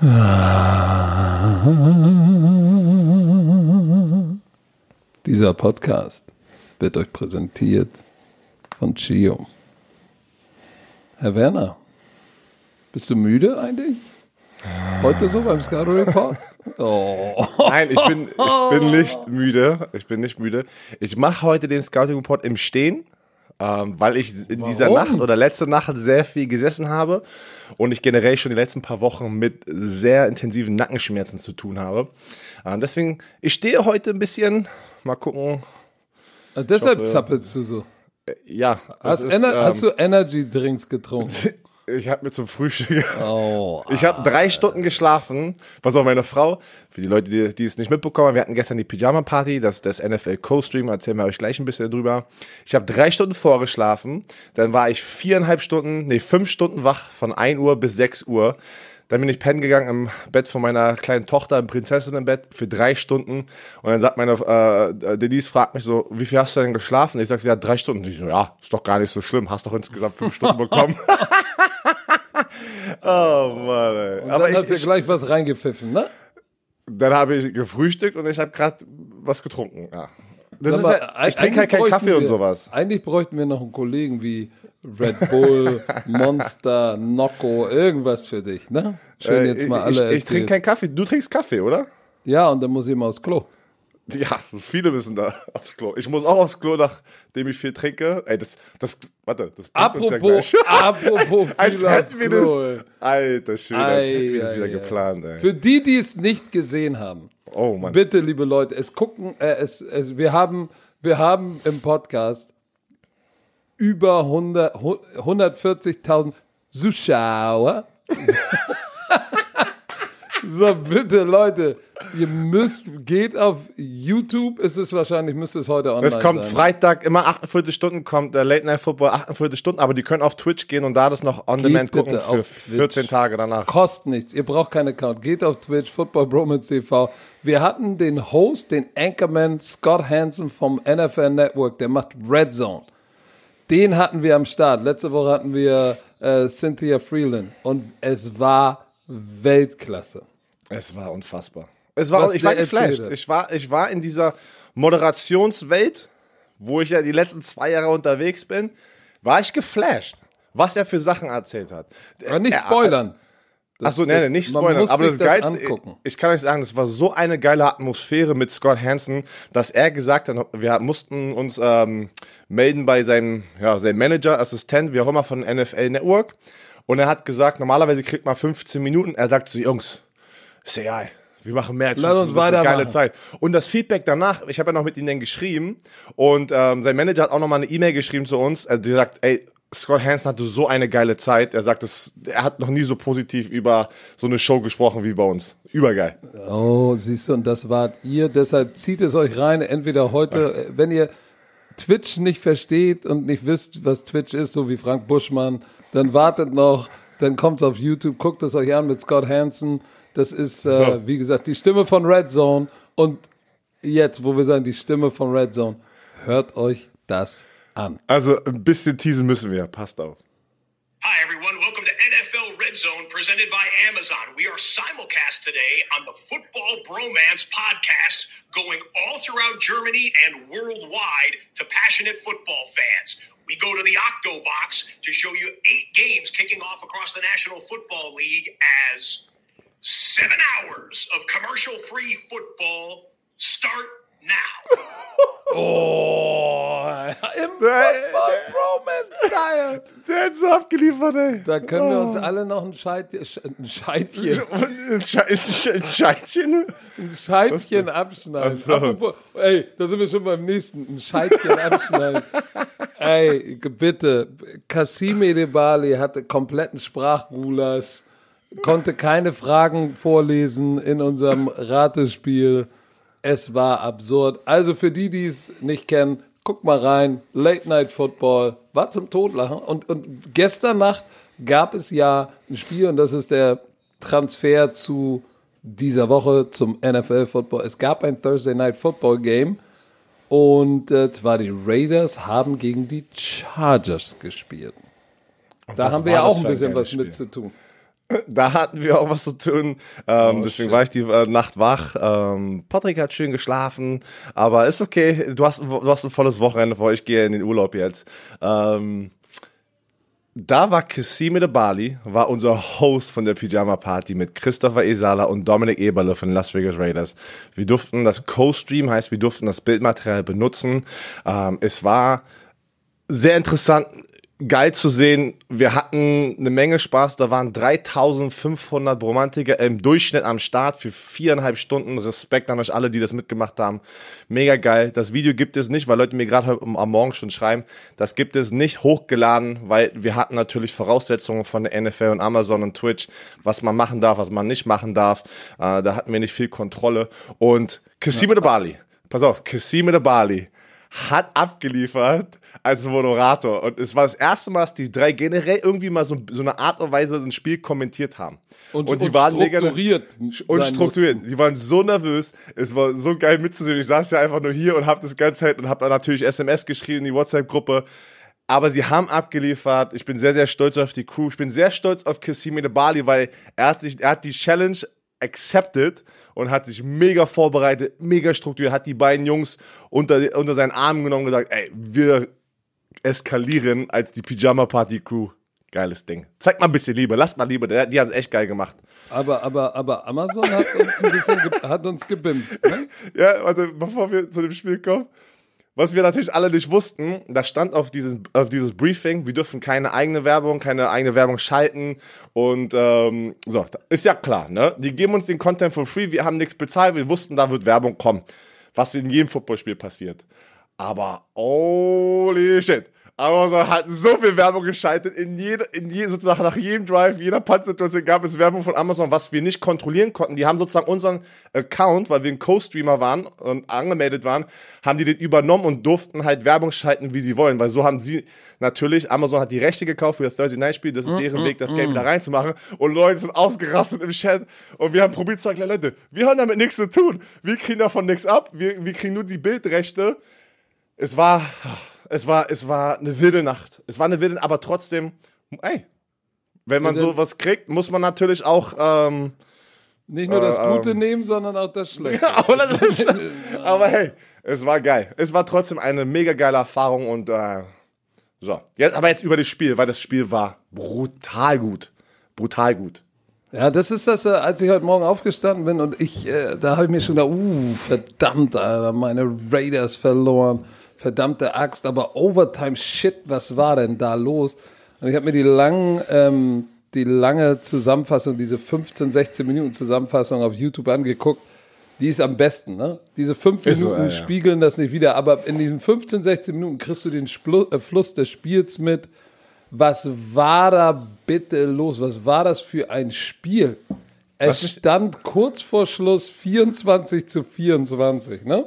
Dieser Podcast wird euch präsentiert von Chio. Herr Werner, bist du müde eigentlich? Heute so beim Scaro Report? Oh. Nein, ich bin, ich bin nicht müde. Ich bin nicht müde. Ich mache heute den Scouting Report im Stehen, ähm, weil ich in Warum? dieser Nacht oder letzte Nacht sehr viel gesessen habe und ich generell schon die letzten paar Wochen mit sehr intensiven Nackenschmerzen zu tun habe. Ähm, deswegen, ich stehe heute ein bisschen. Mal gucken. Also deshalb zappelst du so. Äh, ja. Hast, ist, ähm, hast, du Energy Drinks getrunken? Ich habe mir zum Frühstück. Oh, ich habe drei Stunden geschlafen. Was auch meine Frau, für die Leute, die, die es nicht mitbekommen, wir hatten gestern die Pyjama Party, das, das NFL Co-Stream, erzählen wir euch gleich ein bisschen drüber. Ich habe drei Stunden vorgeschlafen, dann war ich viereinhalb Stunden, nee, fünf Stunden wach von 1 Uhr bis 6 Uhr. Dann bin ich pennen gegangen im Bett von meiner kleinen Tochter, im Prinzessinnenbett, für drei Stunden. Und dann sagt meine, äh, Denise fragt mich so, wie viel hast du denn geschlafen? Ich sag, sie hat drei Stunden. Und ich so, ja, ist doch gar nicht so schlimm, hast doch insgesamt fünf Stunden bekommen. oh Mann, ey. Und Aber dann ich, hast du gleich was reingepfiffen, ne? Dann habe ich gefrühstückt und ich habe gerade was getrunken, ja. Das ist ja, ich trinke halt keinen Kaffee wir, und sowas. Eigentlich bräuchten wir noch einen Kollegen wie Red Bull, Monster, Nocco, irgendwas für dich, ne? Schön äh, jetzt mal alle. Ich, ich trinke keinen Kaffee. Du trinkst Kaffee, oder? Ja, und dann muss ich mal aufs Klo. Ja, viele müssen da aufs Klo. Ich muss auch aufs Klo, nachdem ich viel trinke. Ey, das, das, warte, das apropos, ja apropos Als hätten wir das, alter schön, als hätten wir das wieder geplant, ey. Für die, die es nicht gesehen haben, oh, Mann. bitte, liebe Leute, es gucken, äh, es, es, wir haben, wir haben im Podcast über 140.000 Zuschauer. so, bitte, Leute, ihr müsst, geht auf YouTube, ist es wahrscheinlich, müsste es heute online. Es kommt sein. Freitag, immer 48 Stunden kommt der Late Night Football, 48 Stunden, aber die können auf Twitch gehen und da das noch on demand gucken für 14 Tage danach. Kostet nichts, ihr braucht keinen Account. Geht auf Twitch, Football Bromance TV. Wir hatten den Host, den Anchorman Scott Hansen vom NFL Network, der macht Red Zone. Den hatten wir am Start. Letzte Woche hatten wir äh, Cynthia Freeland und es war Weltklasse. Es war unfassbar. Es war, ich war geflasht. Ich war, ich war in dieser Moderationswelt, wo ich ja die letzten zwei Jahre unterwegs bin, war ich geflasht, was er für Sachen erzählt hat. Aber nicht spoilern. Achso, nee, nee, nicht spoilern. Aber das, das Geilste, angucken. ich kann euch sagen, es war so eine geile Atmosphäre mit Scott Hansen, dass er gesagt hat, wir mussten uns ähm, melden bei seinem, ja, seinem Manager, Assistent, wie auch immer von NFL Network. Und er hat gesagt, normalerweise kriegt man 15 Minuten. Er sagt zu so, Ist egal. Wir machen mehr als 15 Minuten. Geile machen. Zeit. Und das Feedback danach, ich habe ja noch mit ihnen geschrieben und ähm, sein Manager hat auch noch mal eine E-Mail geschrieben zu uns. Er sagt, ey, Scott Hansen hatte so eine geile Zeit. Er sagt, das, er hat noch nie so positiv über so eine Show gesprochen wie bei uns. Übergeil. Oh, siehst du, und das wart ihr. Deshalb zieht es euch rein. Entweder heute, ja. wenn ihr Twitch nicht versteht und nicht wisst, was Twitch ist, so wie Frank Buschmann, dann wartet noch, dann kommt es auf YouTube, guckt es euch an mit Scott Hansen. Das ist, äh, so. wie gesagt, die Stimme von Red Zone. Und jetzt, wo wir sagen, die Stimme von Red Zone, hört euch das an. Also ein bisschen teasen müssen wir. Passt auf. Hi, everyone. Welcome to NFL Red Zone presented by Amazon. We are simulcast today on the Football Bromance podcast, going all throughout Germany and worldwide to passionate football fans. We go to the Octo Box to show you eight games kicking off across the National Football League as seven hours of commercial free football start now. Oh, im Football-Bromance-Style. Der hat so abgeliefert, ey. Da können oh. wir uns oh. alle noch ein, Scheit, ein Scheitchen. Ein, Scheitchen? Ein Scheitchen abschneiden. So. Apropos, ey, da sind wir schon beim nächsten. Ein Scheitchen abschneiden. ey, bitte. Kasim Edebali hatte kompletten Sprachgulasch, konnte keine Fragen vorlesen in unserem Ratespiel. Es war absurd. Also für die, die es nicht kennen, guckt mal rein. Late Night Football war zum Totlachen. Und, und gestern Nacht gab es ja ein Spiel und das ist der Transfer zu dieser Woche zum NFL Football. Es gab ein Thursday Night Football Game und äh, zwar die Raiders haben gegen die Chargers gespielt. Und da haben wir ja auch ein bisschen was mit zu tun. Da hatten wir auch was zu tun. Ähm, oh, deswegen shit. war ich die äh, Nacht wach. Ähm, Patrick hat schön geschlafen, aber ist okay. Du hast, du hast ein volles Wochenende vor. Ich gehe in den Urlaub jetzt. Ähm, da war Kassime de Bali, war unser Host von der Pyjama Party mit Christopher Esala und Dominik Eberle von Las Vegas Raiders. Wir durften das Co-Stream, heißt, wir durften das Bildmaterial benutzen. Ähm, es war sehr interessant geil zu sehen. Wir hatten eine Menge Spaß. Da waren 3500 Romantiker im Durchschnitt am Start für viereinhalb Stunden. Respekt an euch alle, die das mitgemacht haben. Mega geil. Das Video gibt es nicht, weil Leute mir gerade am Morgen schon schreiben. Das gibt es nicht hochgeladen, weil wir hatten natürlich Voraussetzungen von der NFL und Amazon und Twitch, was man machen darf, was man nicht machen darf. Äh, da hatten wir nicht viel Kontrolle. Und Kassime de Bali. Pass auf, Kassime de Bali hat abgeliefert als Moderator. Und es war das erste Mal, dass die drei generell irgendwie mal so, so eine Art und Weise ein Spiel kommentiert haben. Und, und die und waren strukturiert. Und strukturiert. Mussten. Die waren so nervös. Es war so geil mitzusehen. Ich saß ja einfach nur hier und hab das ganze Zeit und hab dann natürlich SMS geschrieben in die WhatsApp-Gruppe. Aber sie haben abgeliefert. Ich bin sehr, sehr stolz auf die Crew. Ich bin sehr stolz auf Kassime de Bali, weil er hat, sich, er hat die Challenge accepted und hat sich mega vorbereitet, mega strukturiert, hat die beiden Jungs unter, unter seinen Armen genommen und gesagt, ey, wir eskalieren als die Pyjama Party Crew. Geiles Ding. Zeig mal ein bisschen Liebe, lasst mal Liebe, die haben es echt geil gemacht. Aber, aber, aber Amazon hat uns ein bisschen hat uns gebimst, ne? Ja, warte, bevor wir zu dem Spiel kommen. Was wir natürlich alle nicht wussten, da stand auf, diesen, auf dieses Briefing, wir dürfen keine eigene Werbung, keine eigene Werbung schalten und ähm, so, ist ja klar, ne? Die geben uns den Content for free, wir haben nichts bezahlt, wir wussten, da wird Werbung kommen, was in jedem Footballspiel passiert. Aber holy shit, Amazon hat so viel Werbung geschaltet. In jeder, in je, sozusagen nach jedem Drive, jeder Puntsituation gab es Werbung von Amazon, was wir nicht kontrollieren konnten. Die haben sozusagen unseren Account, weil wir ein Co-Streamer waren und angemeldet waren, haben die den übernommen und durften halt Werbung schalten, wie sie wollen. Weil so haben sie natürlich, Amazon hat die Rechte gekauft für das Thursday Night Spiel. Das ist deren mm, Weg, das mm, Game mm. wieder reinzumachen. Und Leute sind ausgerastet im Chat. Und wir haben probiert zu erklären, Leute, wir haben damit nichts zu tun. Wir kriegen davon nichts ab. Wir, wir kriegen nur die Bildrechte. Es war, es war, es war eine wilde Nacht. Es war eine wilde, aber trotzdem, ey, wenn man sowas kriegt, muss man natürlich auch ähm, nicht nur das äh, Gute ähm, nehmen, sondern auch das Schlechte. aber, das ist, aber, hey, es war geil. Es war trotzdem eine mega geile Erfahrung und äh, so. Jetzt, aber jetzt über das Spiel, weil das Spiel war brutal gut. Brutal gut. Ja, das ist das, äh, als ich heute Morgen aufgestanden bin und ich, äh, da habe ich mir schon gedacht, uh, verdammt, Alter, meine Raiders verloren verdammte Axt, aber Overtime, shit, was war denn da los? Und ich habe mir die langen, ähm, die lange Zusammenfassung, diese 15, 16 Minuten Zusammenfassung auf YouTube angeguckt. Die ist am besten, ne? Diese fünf Minuten so, ja, spiegeln das nicht wieder, aber in diesen 15, 16 Minuten kriegst du den Splu äh, Fluss des Spiels mit. Was war da bitte los? Was war das für ein Spiel? Es stand kurz vor Schluss 24 zu 24, ne?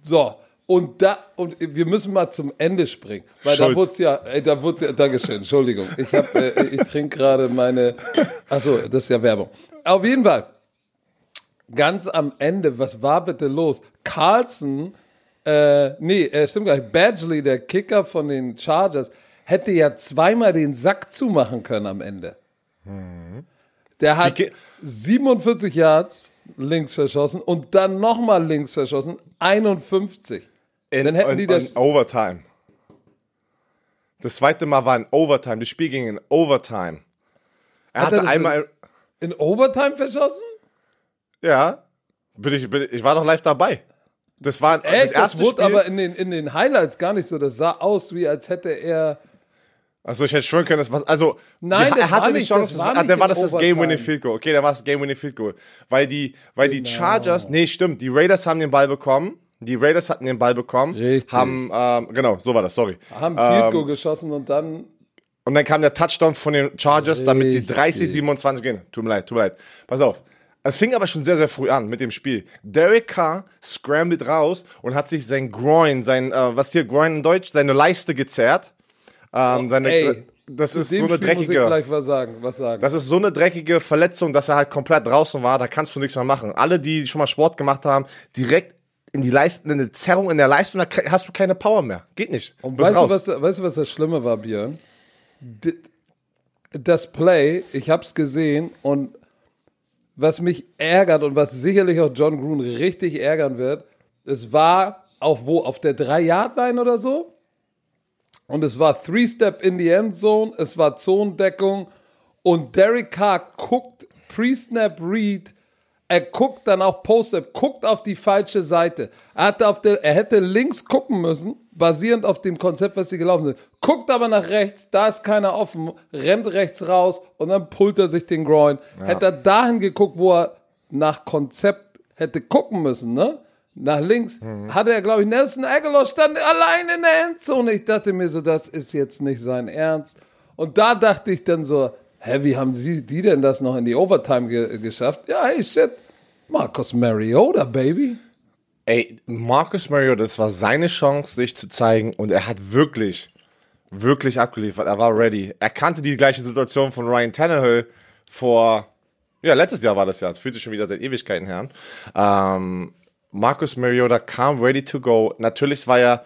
So, und da, und wir müssen mal zum Ende springen. Weil Schulz. da wurde ja, ey, da wurde ja, Dankeschön, Entschuldigung. Ich hab, äh, ich trinke gerade meine, achso, das ist ja Werbung. Auf jeden Fall, ganz am Ende, was war bitte los? Carlson, äh, nee, äh, stimmt gar nicht, Badgley, der Kicker von den Chargers, hätte ja zweimal den Sack zumachen können am Ende. Mhm. Der hat 47 Yards links verschossen und dann nochmal links verschossen, 51. In, dann hätten in, die das. Overtime. Das zweite Mal war in Overtime. Das Spiel ging in Overtime. Er Hat hatte er einmal. In, in, Overtime verschossen? Ja. Bin ich, bin, ich war doch live dabei. Das war Echt? das erste das wurde Spiel. aber in den, in den Highlights gar nicht so. Das sah aus, wie als hätte er. Achso, ich hätte schwören können, das war. Also, Nein, die, er hatte nicht Chance. Das war dann war das das Game-Winning Field Goal. Okay, dann war es das Game-Winning Field Goal. Weil die, weil genau. die Chargers. Nee, stimmt. Die Raiders haben den Ball bekommen. Die Raiders hatten den Ball bekommen, Richtig. haben, ähm, genau, so war das, sorry. Haben Field Goal ähm, geschossen und dann. Und dann kam der Touchdown von den Chargers, damit sie 30, 27 gehen. Tut mir leid, tut mir leid. Pass auf. Es fing aber schon sehr, sehr früh an mit dem Spiel. Derek Carr scrambled raus und hat sich sein Groin, sein, äh, was hier Groin in Deutsch, seine Leiste gezerrt. Ähm, oh, seine, ey, das ist so eine Spiel dreckige. Muss ich gleich was sagen, was sagen. Das ist so eine dreckige Verletzung, dass er halt komplett draußen war. Da kannst du nichts mehr machen. Alle, die schon mal Sport gemacht haben, direkt in die Leisten, eine Zerrung in der Leistung, da hast du keine Power mehr. Geht nicht. Und weißt du, was, weißt du, was das Schlimme war, Björn? das Play, ich habe es gesehen und was mich ärgert und was sicherlich auch John Grun richtig ärgern wird, es war auf wo? Auf der 3-Yard-Line oder so? Und es war Three-Step in die Endzone, es war Zonendeckung und Derek Carr guckt Pre-Snap Read, er guckt dann auch Post-Up, guckt auf die falsche Seite. Er, hatte auf der, er hätte links gucken müssen, basierend auf dem Konzept, was sie gelaufen sind. Guckt aber nach rechts, da ist keiner offen, rennt rechts raus und dann pullt er sich den Groin. Ja. Hätte er dahin geguckt, wo er nach Konzept hätte gucken müssen, ne? nach links, mhm. hatte er, glaube ich, Nelson Aguilar stand allein in der Endzone. Ich dachte mir so, das ist jetzt nicht sein Ernst. Und da dachte ich dann so, hä, wie haben sie die denn das noch in die Overtime ge geschafft? Ja, hey, shit, Marcus Mariota, Baby. Ey, Marcus Mariota, das war seine Chance, sich zu zeigen und er hat wirklich, wirklich abgeliefert. Er war ready. Er kannte die gleiche Situation von Ryan Tannehill vor, ja, letztes Jahr war das ja. Es fühlt sich schon wieder seit Ewigkeiten her an. Ähm, Marcus Mariota kam ready to go. Natürlich war er das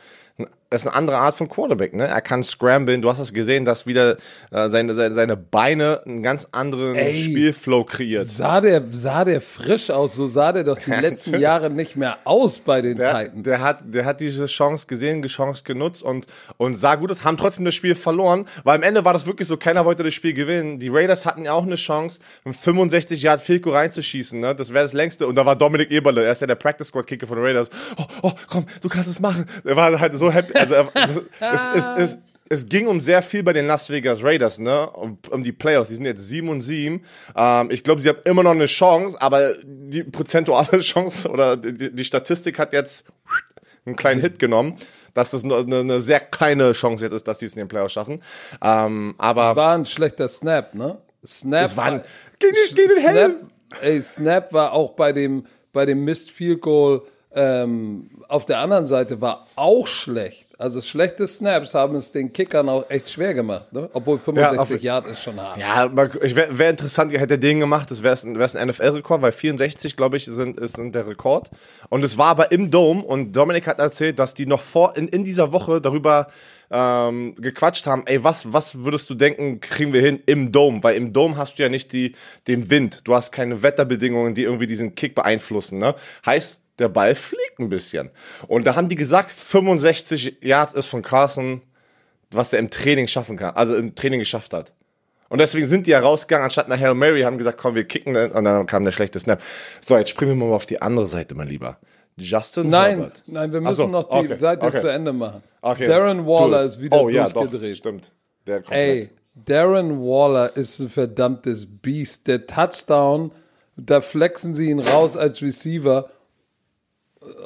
ist eine andere Art von Quarterback, ne? Er kann scramblen. Du hast es gesehen, dass wieder äh, seine, seine, seine Beine einen ganz anderen Ey, Spielflow kreiert. Sah der, sah der frisch aus? So sah der doch die letzten Jahre nicht mehr aus bei den der, Titans. Der hat, der hat diese Chance gesehen, die Chance genutzt und, und sah gut aus, haben trotzdem das Spiel verloren, weil am Ende war das wirklich so, keiner wollte das Spiel gewinnen. Die Raiders hatten ja auch eine Chance, einen 65 Yard Field reinzuschießen, ne? Das wäre das längste. Und da war Dominik Eberle, er ist ja der Practice Squad Kicker von den Raiders. Oh, oh, komm, du kannst es machen. Er war halt so happy. Also er, es, es, es, es, ging um sehr viel bei den Las Vegas Raiders, ne? Um, um die Playoffs. Die sind jetzt 7 und 7. Ähm, ich glaube, sie haben immer noch eine Chance, aber die prozentuale Chance oder die, die Statistik hat jetzt einen kleinen Hit genommen dass es eine, eine, sehr kleine Chance jetzt ist, dass sie es in den Playoffs schaffen. Ähm, aber es war ein schlechter Snap, ne? Snap. Es war ein, gegen, gegen den Helm. Ey, Snap war auch bei dem, bei dem Missed Field Goal ähm, auf der anderen Seite war auch schlecht. Also schlechte Snaps haben es den Kickern auch echt schwer gemacht, ne? Obwohl 65 ja, Yard ist schon hart. Ja, wäre wär interessant, hätte er den gemacht, das wäre ein NFL-Rekord, weil 64, glaube ich, sind, ist, sind der Rekord. Und es war aber im Dome und Dominik hat erzählt, dass die noch vor in, in dieser Woche darüber ähm, gequatscht haben, ey, was, was würdest du denken, kriegen wir hin im Dome? Weil im Dome hast du ja nicht die, den Wind, du hast keine Wetterbedingungen, die irgendwie diesen Kick beeinflussen. Ne? Heißt, der Ball fliegt ein bisschen. Und da haben die gesagt, 65 Yards ist von Carson, was er im Training schaffen kann, also im Training geschafft hat. Und deswegen sind die ja rausgegangen, anstatt nach Hail Mary, haben gesagt, komm, wir kicken, und dann kam der schlechte Snap. So, jetzt springen wir mal auf die andere Seite, mein Lieber. Justin nein, Herbert. Nein, wir müssen so, noch die okay, Seite okay. zu Ende machen. Okay, Darren Waller ist wieder oh, durchgedreht. Ja, doch, stimmt. Der Ey, Darren Waller ist ein verdammtes Biest. Der Touchdown, da flexen sie ihn raus als Receiver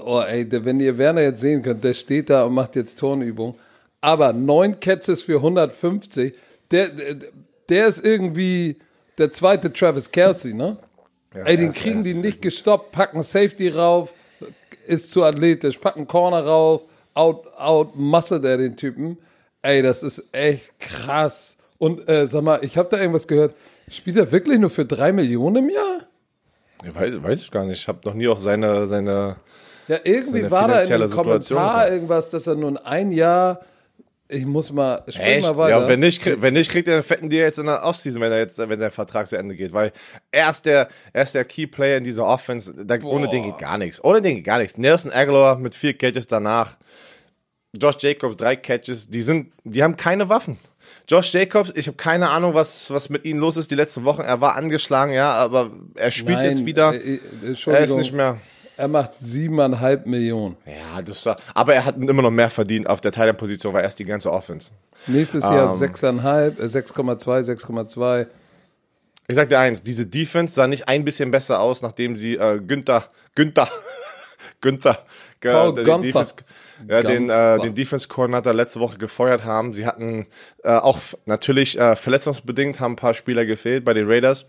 Oh, ey, wenn ihr Werner jetzt sehen könnt, der steht da und macht jetzt Turnübung. Aber neun Catches für 150, der, der, der ist irgendwie der zweite Travis Kelsey, ne? Ja, ey, den kriegen die nicht gestoppt, packen Safety rauf, ist zu athletisch, packen Corner rauf, out, out, muscle der den Typen. Ey, das ist echt krass. Und äh, sag mal, ich habe da irgendwas gehört. Spielt er wirklich nur für drei Millionen im Jahr? Ja, weiß, weiß ich gar nicht. Ich habe noch nie auf seine, seine ja, irgendwie war da in dem Kommentar irgendwas, dass er nun ein Jahr. Ich muss mal, spring mal weiter. Ja, wenn nicht, wenn nicht, kriegt er einen fetten Deal jetzt in der Offseason, wenn er jetzt, wenn der Vertrag zu Ende geht, weil er ist der, er ist der Key Player in dieser Offense. Da, ohne den geht gar nichts. Ohne den geht gar nichts. Nelson Aguilar mit vier Catches danach. Josh Jacobs drei Catches. Die sind, die haben keine Waffen. Josh Jacobs, ich habe keine Ahnung, was, was mit ihm los ist die letzten Wochen. Er war angeschlagen, ja, aber er spielt Nein, jetzt wieder. Äh, äh er ist nicht mehr. Er macht siebeneinhalb Millionen. Ja, das war, aber er hat immer noch mehr verdient auf der Thailand-Position, weil er ist die ganze Offense. Nächstes Jahr ähm, 6,5, 6,2, 6,2. Ich sag dir eins, diese Defense sah nicht ein bisschen besser aus, nachdem sie äh, Günther, Günther, Günther, Paul äh, den Defense, ja, den, äh, den Defense Coordinator letzte Woche gefeuert haben. Sie hatten äh, auch natürlich äh, verletzungsbedingt haben ein paar Spieler gefehlt bei den Raiders.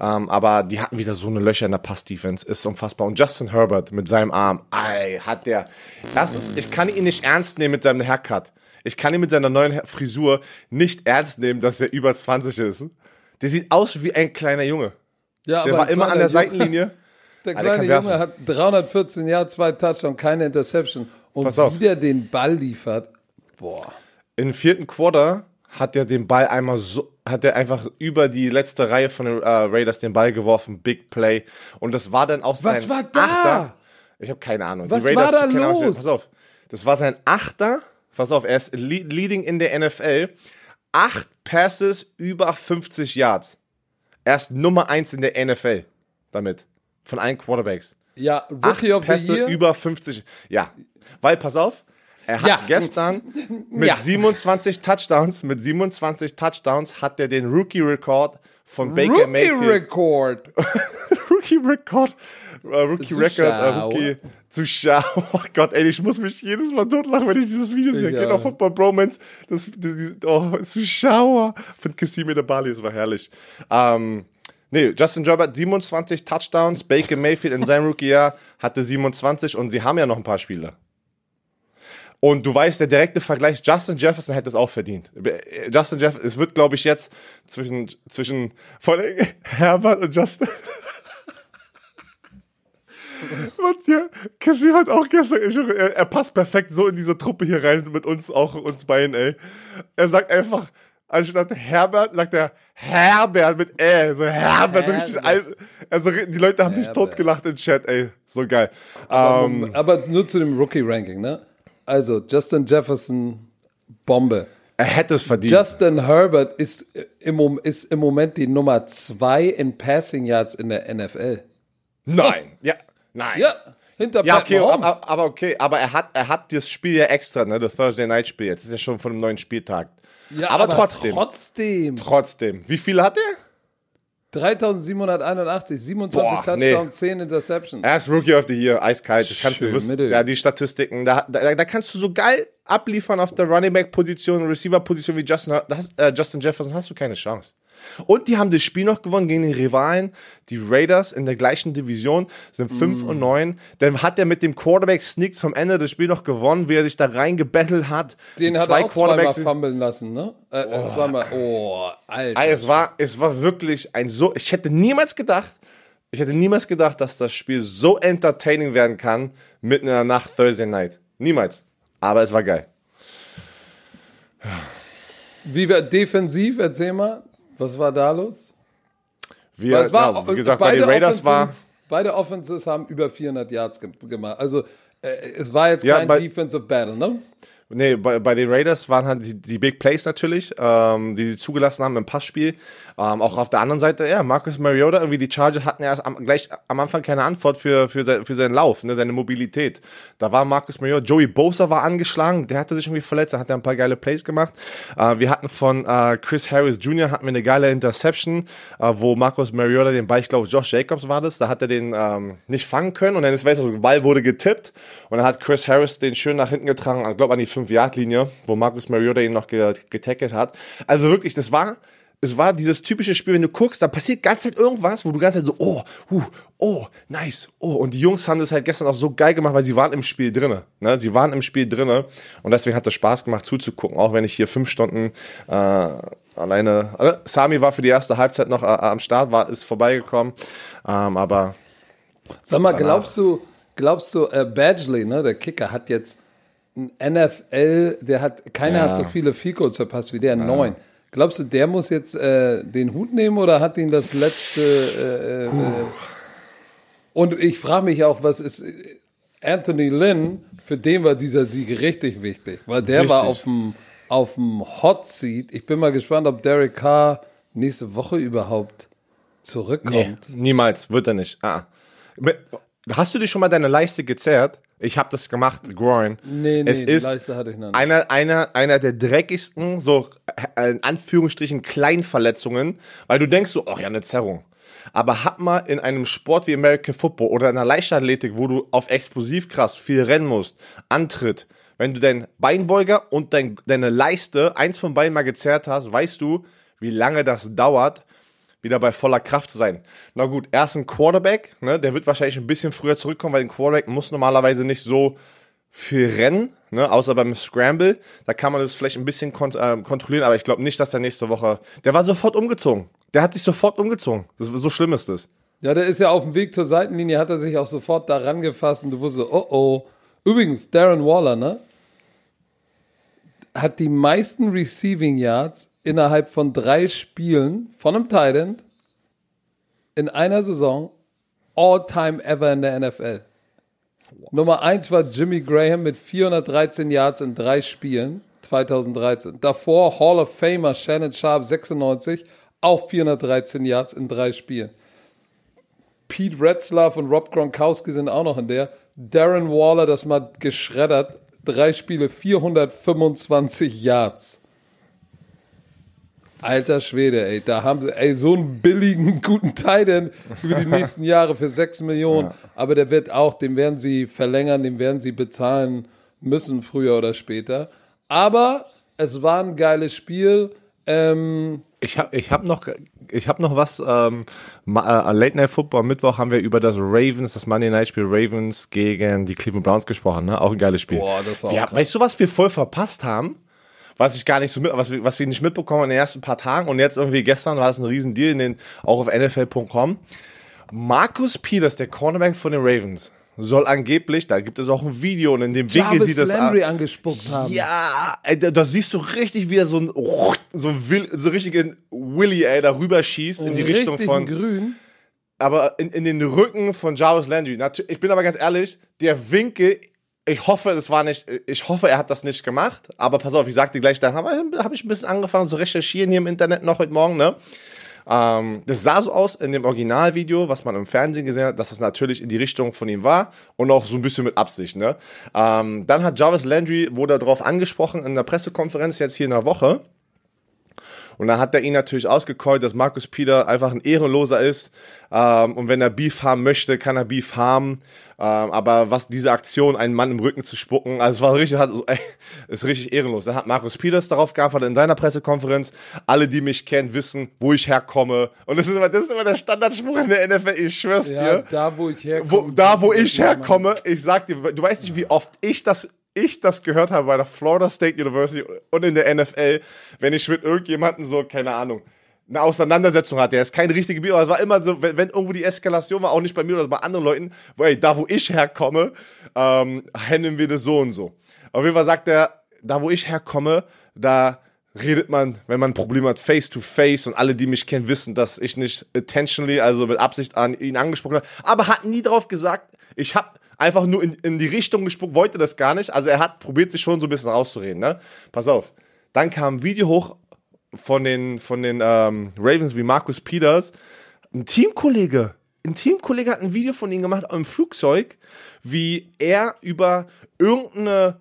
Ähm, aber die hatten wieder so eine Löcher in der Pass-Defense. Ist unfassbar. Und Justin Herbert mit seinem Arm, ey, hat der. Erstens, ich kann ihn nicht ernst nehmen mit seinem Haircut. Ich kann ihn mit seiner neuen Frisur nicht ernst nehmen, dass er über 20 ist. Der sieht aus wie ein kleiner Junge. Ja, der war immer an der Seitenlinie. Der kleine der Junge hat 314 Jahre, zwei Touchdowns, keine Interception. Und Pass auf. wie der den Ball liefert, boah. Im vierten Quarter hat er den Ball einmal so hat er einfach über die letzte Reihe von den äh, Raiders den Ball geworfen, Big Play. Und das war dann auch Was sein war da? Achter. Ich habe keine Ahnung. Was die Raiders, war da keine Ahnung, los? Pass auf. Das war sein Achter. Pass auf, er ist le leading in der NFL. Acht Passes über 50 Yards. Er ist Nummer eins in der NFL damit. Von allen Quarterbacks. Ja, Acht Rookie of the Pässe Year. über 50. Ja, weil, pass auf, er hat Ja. gestern mit Ja. 27 Touchdowns, mit 27 Touchdowns hat er den Rookie-Rekord von Baker Rookie Mayfield. Record. Rookie-Rekord. Äh, Rookie-Record, äh, Zuschauer. Rookie. Zuschauer. Oh Gott, ey, ich muss mich jedes Mal totlachen, wenn ich dieses Video sehe. Auch. Football Bromance. Das, das, das, oh, Zuschauer von Kassim Bali, das war herrlich. Ähm, nee, Justin Herbert 27 Touchdowns, Baker Mayfield in seinem Rookie-Jahr hatte 27 und sie haben ja noch ein paar Spiele. Und du weißt, der direkte Vergleich, Justin Jefferson hätte es auch verdient. Justin Jefferson, es wird, glaube ich, jetzt zwischen, zwischen allem Herbert und Justin. Und ja, Kassim hat auch gestern, ich, er, er passt perfekt so in diese Truppe hier rein mit uns, auch uns beiden, ey. Er sagt einfach, anstatt Herbert, sagt er Herbert mit Ä, so Herbert, so richtig, Herbert. al- also die Leute haben sich Herbert. totgelacht im Chat, ey, so geil. Um, Ähm, aber nur zu dem Rookie-Ranking, ne? Also, Justin Jefferson, Bombe. er hätte es verdient. Justin Herbert ist im, ist im Moment die Nummer zwei in Passing Yards in der NFL. nein, ja, nein. Ja, hinter Ja, Pat okay, Mahomes. aber, aber okay, aber er hat, er hat das Spiel ja extra, ne, das Thursday Night Spiel, jetzt ist ja schon von einem neuen Spieltag. ja, aber trotzdem. Trotzdem. Trotzdem. Wie viele hat er? 3781, 27 Boah, Touchdowns, nee. 10 Interceptions. Er ist Rookie of the Year, eiskalt. Das kannst Schön, du wissen. Ja, die Statistiken, da, da, da kannst du so geil abliefern auf der Running Back Position, Receiver Position wie Justin, da hast, äh, Justin Jefferson, hast du keine Chance. Und die haben das Spiel noch gewonnen gegen den Rivalen, die Raiders in der gleichen Division, sind 5 Mm. und 9. Dann hat er mit dem Quarterback Sneak zum Ende des Spiels noch gewonnen, wie er sich da reingebettelt hat. Den hat er auch zweimal Quarterbacks. fummeln lassen, ne? Äh, äh, zweimal, oh, Alter. Es war, es war wirklich ein so. Ich hätte niemals gedacht, ich hätte niemals gedacht, dass das Spiel so entertaining werden kann mitten in der Nacht Thursday Night. Niemals. Aber es war geil. Wie wir defensiv, erzähl mal, was war da los? Wir, es war, ja, wie gesagt, bei den Raiders war. Offenses- Beide Offenses haben über 400 Yards ge gemacht. Also, äh, es war jetzt Ja, kein bei- Defensive Battle, ne? Nee, bei, bei den Raiders waren halt die, die Big Plays natürlich, ähm, die sie zugelassen haben im Passspiel. Ähm, auch auf der anderen Seite, ja, Marcus Mariota, irgendwie die Chargers hatten ja erst am, gleich am Anfang keine Antwort für, für, sein, für seinen Lauf, ne, seine Mobilität. Da war Marcus Mariota, Joey Bosa war angeschlagen, der hatte sich irgendwie verletzt, da hat er ein paar geile Plays gemacht. Äh, wir hatten von äh, Chris Harris Jr. hatten wir eine geile Interception, äh, wo Marcus Mariota den Ball, ich glaube Josh Jacobs war das, da hat er den ähm, nicht fangen können und dann ist, weißt du, der Ball wurde getippt und dann hat Chris Harris den schön nach hinten getragen, ich glaube an die 5-Yard-Linie, wo Marcus Mariota ihn noch ge getackelt hat. Also wirklich, das war es war dieses typische Spiel, wenn du guckst, da passiert ganz Zeit irgendwas, wo du ganz Zeit so, oh, huh, oh, nice, oh. Und die Jungs haben das halt gestern auch so geil gemacht, weil sie waren im Spiel drinne. Ne? Sie waren im Spiel drinne und deswegen hat es Spaß gemacht zuzugucken, auch wenn ich hier fünf Stunden äh, alleine. Äh, Sami war für die erste Halbzeit noch äh, am Start, war ist vorbeigekommen, ähm, aber Sag mal, glaubst du, glaubst du, äh, Badgley, ne, der Kicker, hat jetzt ein NFL, der hat, keiner Ja. hat so viele Field-Goals verpasst wie der, neun. Glaubst du, der muss jetzt äh, den Hut nehmen oder hat ihn das letzte äh, äh, äh, und ich frage mich auch, was ist äh, Anthony Lynn, für den war dieser Sieg richtig wichtig, weil der war Richtig. auf dem auf dem Hot Seat. Ich bin mal gespannt, ob Derek Carr nächste Woche überhaupt zurückkommt. Nee, niemals, wird er nicht. Ah. Hast du dir schon mal deine Leiste gezerrt? Ich habe das gemacht, Groin. Nee, nee, es ist Leiste hatte ich noch nicht. einer, einer, einer der dreckigsten, so äh, in Anführungsstrichen Kleinverletzungen, weil du denkst so, ach ja, eine Zerrung. Aber hab mal in einem Sport wie American Football oder in einer Leichtathletik, wo du auf Explosivkraft viel rennen musst, Antritt, wenn du deinen Beinbeuger und dein, deine Leiste, eins von beiden mal gezerrt hast, weißt du, wie lange das dauert, wieder bei voller Kraft sein. Na gut, er ist ein Quarterback, ne, der wird wahrscheinlich ein bisschen früher zurückkommen, weil ein Quarterback muss normalerweise nicht so viel rennen, ne, außer beim Scramble. Da kann man das vielleicht ein bisschen kont ähm, kontrollieren, aber ich glaube nicht, dass der nächste Woche. Der war sofort umgezogen. Der hat sich sofort umgezogen. Das, so schlimm ist das. Ja, der ist ja auf dem Weg zur Seitenlinie, hat er sich auch sofort da rangefasst und du wusstest, oh oh. Übrigens, Darren Waller, ne? Hat die meisten Receiving Yards innerhalb von drei Spielen von einem Titan in einer Saison all-time ever in der NFL. Nummer eins war Jimmy Graham mit 413 Yards in drei Spielen 2013. Davor Hall of Famer Shannon Sharp 96, auch 413 Yards in drei Spielen. Pete Retzlaff und Rob Gronkowski sind auch noch in der. Darren Waller, das mal geschreddert, drei Spiele, 425 Yards. Alter Schwede, ey, da haben sie, ey, so einen billigen, guten Titan über die nächsten Jahre für 6 Millionen. Ja. Aber der wird auch, den werden sie verlängern, den werden sie bezahlen müssen, früher oder später. Aber es war ein geiles Spiel. Ähm, ich habe ich hab noch, ich hab noch was. Ähm, äh, Late Night Football Mittwoch haben wir über das Ravens, das Monday Night Spiel Ravens gegen die Cleveland Browns gesprochen. Ne? Auch ein geiles Spiel. Boah, das war ja, weißt du, was wir voll verpasst haben? Was ich gar nicht so mit, was, was wir nicht mitbekommen in den ersten paar Tagen und jetzt irgendwie gestern war das ein riesen Deal in den, auch auf NFL.com. Marcus Peters, der Cornerback von den Ravens, soll angeblich, da gibt es auch ein Video und in dem Winkel sieht das Landry an. angespuckt haben. Ja, ey, da, da, siehst du richtig, wie er so ein, so ein so richtig in Willy, ey, da rüber schießt in die richtig Richtung von. grün. Aber in, in den Rücken von Jarvis Landry. Ich bin aber ganz ehrlich, der Winkel ich hoffe, es war nicht, ich hoffe, er hat das nicht gemacht. Aber pass auf, ich sag dir gleich, da habe hab ich ein bisschen angefangen zu recherchieren hier im Internet noch heute Morgen, ne? Ähm, das sah so aus in dem Originalvideo, was man im Fernsehen gesehen hat, dass es natürlich in die Richtung von ihm war und auch so ein bisschen mit Absicht, ne? Ähm, dann hat Jarvis Landry, wurde darauf angesprochen in der Pressekonferenz jetzt hier in der Woche. Und dann hat er ihn natürlich ausgekeult, dass Markus Peter einfach ein Ehrenloser ist. Ähm, und wenn er Beef haben möchte, kann er Beef haben. Ähm, aber was diese Aktion, einen Mann im Rücken zu spucken, also es war richtig, hat, ey, ist richtig ehrenlos. Dann hat Markus Peters darauf geantwortet in seiner Pressekonferenz. Alle, die mich kennen, wissen, wo ich herkomme. Und das ist immer, das ist immer der Standardspruch in der NFL. Ich schwör's ja, dir. Da, wo ich herkomme. Wo, da, wo ich herkomme, ich sag dir, du weißt nicht, wie oft ich das ich das gehört habe bei der Florida State University und in der NFL, wenn ich mit irgendjemandem so, keine Ahnung, eine Auseinandersetzung hatte. Er ist kein richtiger Bier, aber es war immer so, wenn, wenn, irgendwo die Eskalation war, auch nicht bei mir oder bei anderen Leuten, wo, ey, da wo ich herkomme, ähm, handeln wir das so und so. Auf jeden Fall sagt er, da wo ich herkomme, da redet man, wenn man ein Problem hat, face to face und alle, die mich kennen, wissen, dass ich nicht intentionally, also mit Absicht an ihn angesprochen habe, aber hat nie darauf gesagt, ich habe einfach nur in, in die Richtung gespuckt, wollte das gar nicht. Also er hat probiert sich schon so ein bisschen rauszureden, ne? Pass auf. Dann kam ein Video hoch von den, von den ähm, Ravens wie Marcus Peters. Ein Teamkollege, ein Teamkollege hat ein Video von ihm gemacht im Flugzeug, wie er über irgendeine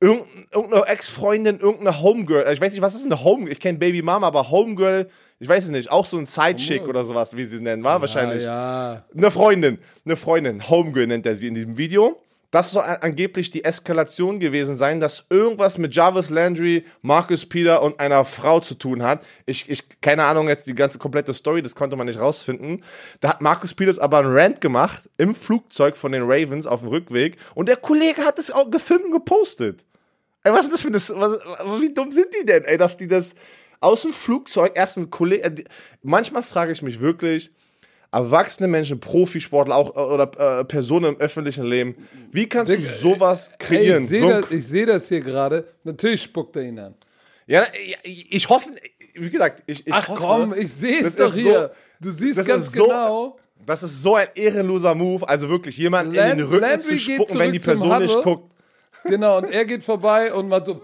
irgendeine Ex-Freundin, irgendeine Homegirl, ich weiß nicht, was ist eine Homegirl, ich kenne Baby Mama, aber Homegirl ich weiß es nicht, auch so ein Sidechick oder sowas, wie sie sie nennen, war ja, wahrscheinlich. Ja. Eine Freundin, eine Freundin, Homegirl nennt er sie in diesem Video. Das soll angeblich die Eskalation gewesen sein, dass irgendwas mit Jarvis Landry, Marcus Peter und einer Frau zu tun hat. Ich, ich, keine Ahnung jetzt die ganze komplette Story, das konnte man nicht rausfinden. Da hat Marcus Peters aber einen Rant gemacht im Flugzeug von den Ravens auf dem Rückweg und der Kollege hat es auch gefilmt und gepostet. Ey, was ist das für eine, was, wie dumm sind die denn, ey, dass die das, aus dem Flugzeug erst ein Kollege. Äh, manchmal frage ich mich wirklich, erwachsene Menschen, Profisportler auch äh, oder äh, Personen im öffentlichen Leben, wie kannst du sowas kreieren? Ey, ich sehe so das, seh das, hier gerade. Natürlich spuckt er ihn an. Ja, ich hoffe, wie gesagt, ich, ich Ach hoffe, komm, ich sehe es doch hier. So, du siehst ganz so, genau. Das ist so ein ehrenloser Move, also wirklich jemanden in den Rücken Landry zu spucken, wenn die Person nicht guckt. Genau, und er geht vorbei und macht so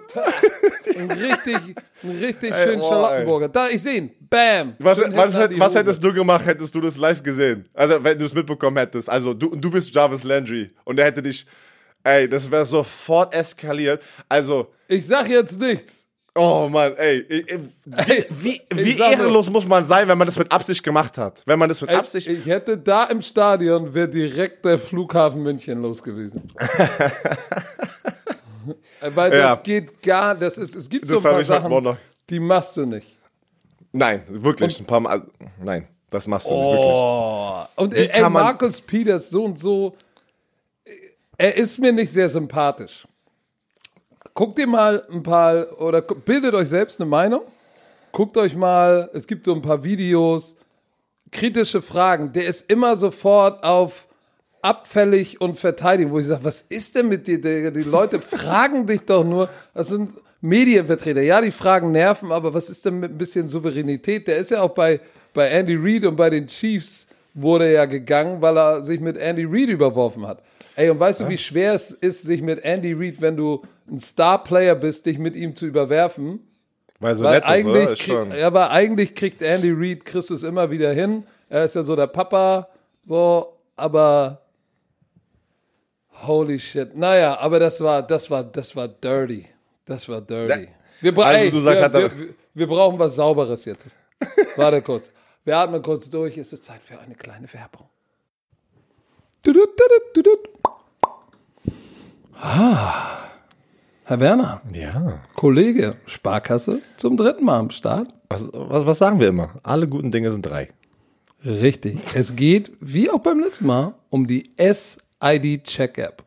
ein richtig, ein richtig ey, schönen oh, Charlottenburger. Da, ich sehe ihn. Bam. Was, was, was hättest du gemacht, hättest du das live gesehen? Also, wenn du es mitbekommen hättest. Also, du, du bist Jarvis Landry und er hätte dich, ey, das wäre sofort eskaliert. Also. Ich sag jetzt nichts. Oh Mann, ey, wie, wie, wie ehrenlos muss man sein, wenn man das mit Absicht gemacht hat? Wenn man das mit ey, Absicht. Ich hätte da im Stadion wäre direkt der Flughafen München los gewesen. Weil das ja. geht gar, das ist, es gibt das so ein paar Sachen, die machst du nicht. Nein, wirklich, und, ein paar Mal, nein, das machst du oh, nicht, wirklich. Und Wie ey, Markus Peters, so und so, er ist mir nicht sehr sympathisch. Guckt ihr mal ein paar, oder bildet euch selbst eine Meinung. Guckt euch mal, es gibt so ein paar Videos, kritische Fragen. Der ist immer sofort auf abfällig und verteidigen, wo ich sage, was ist denn mit dir? Die Leute fragen dich doch nur. Das sind Medienvertreter, ja, die Fragen nerven, aber was ist denn mit ein bisschen Souveränität? Der ist ja auch bei, bei Andy Reid und bei den Chiefs wurde er ja gegangen, weil er sich mit Andy Reid überworfen hat. Ey, und weißt ja. du, wie schwer es ist, sich mit Andy Reid, wenn du ein Star-Player bist, dich mit ihm zu überwerfen? Weil so weil nett eigentlich ist, oder? Ist krieg, aber eigentlich kriegt Andy Reid Chris es immer wieder hin. Er ist ja so der Papa, so, aber holy shit. Naja, aber das war, das war, das war dirty. Das war dirty. Ja. Wir, bra Also ey, du sagst, wir, wir, wir brauchen was Sauberes jetzt. Warte kurz. Wir atmen kurz durch. Es ist Zeit für eine kleine Werbung. Dudut, dudut, dudut. Ah, Herr Werner, Ja. Kollege, Sparkasse zum dritten Mal am Start. Was, was, was sagen wir immer? Alle guten Dinge sind drei. Richtig. Es geht, wie auch beim letzten Mal, um die SID Check App.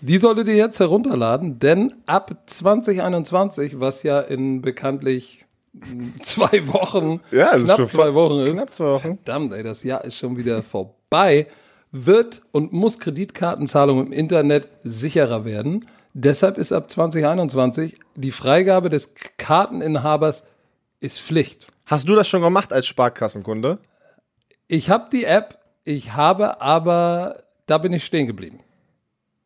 Die solltet ihr jetzt herunterladen, denn ab 2021, was ja in bekanntlich zwei Wochen, Ja, knapp zwei Wochen ist, Knapp zwei Wochen. verdammt, ey, das Jahr ist schon wieder vorbei, wird und muss Kreditkartenzahlung im Internet sicherer werden. Deshalb ist ab 2021 die Freigabe des Karteninhabers ist Pflicht. Hast du das schon gemacht als Sparkassenkunde? Ich habe die App, ich habe aber, da bin ich stehen geblieben.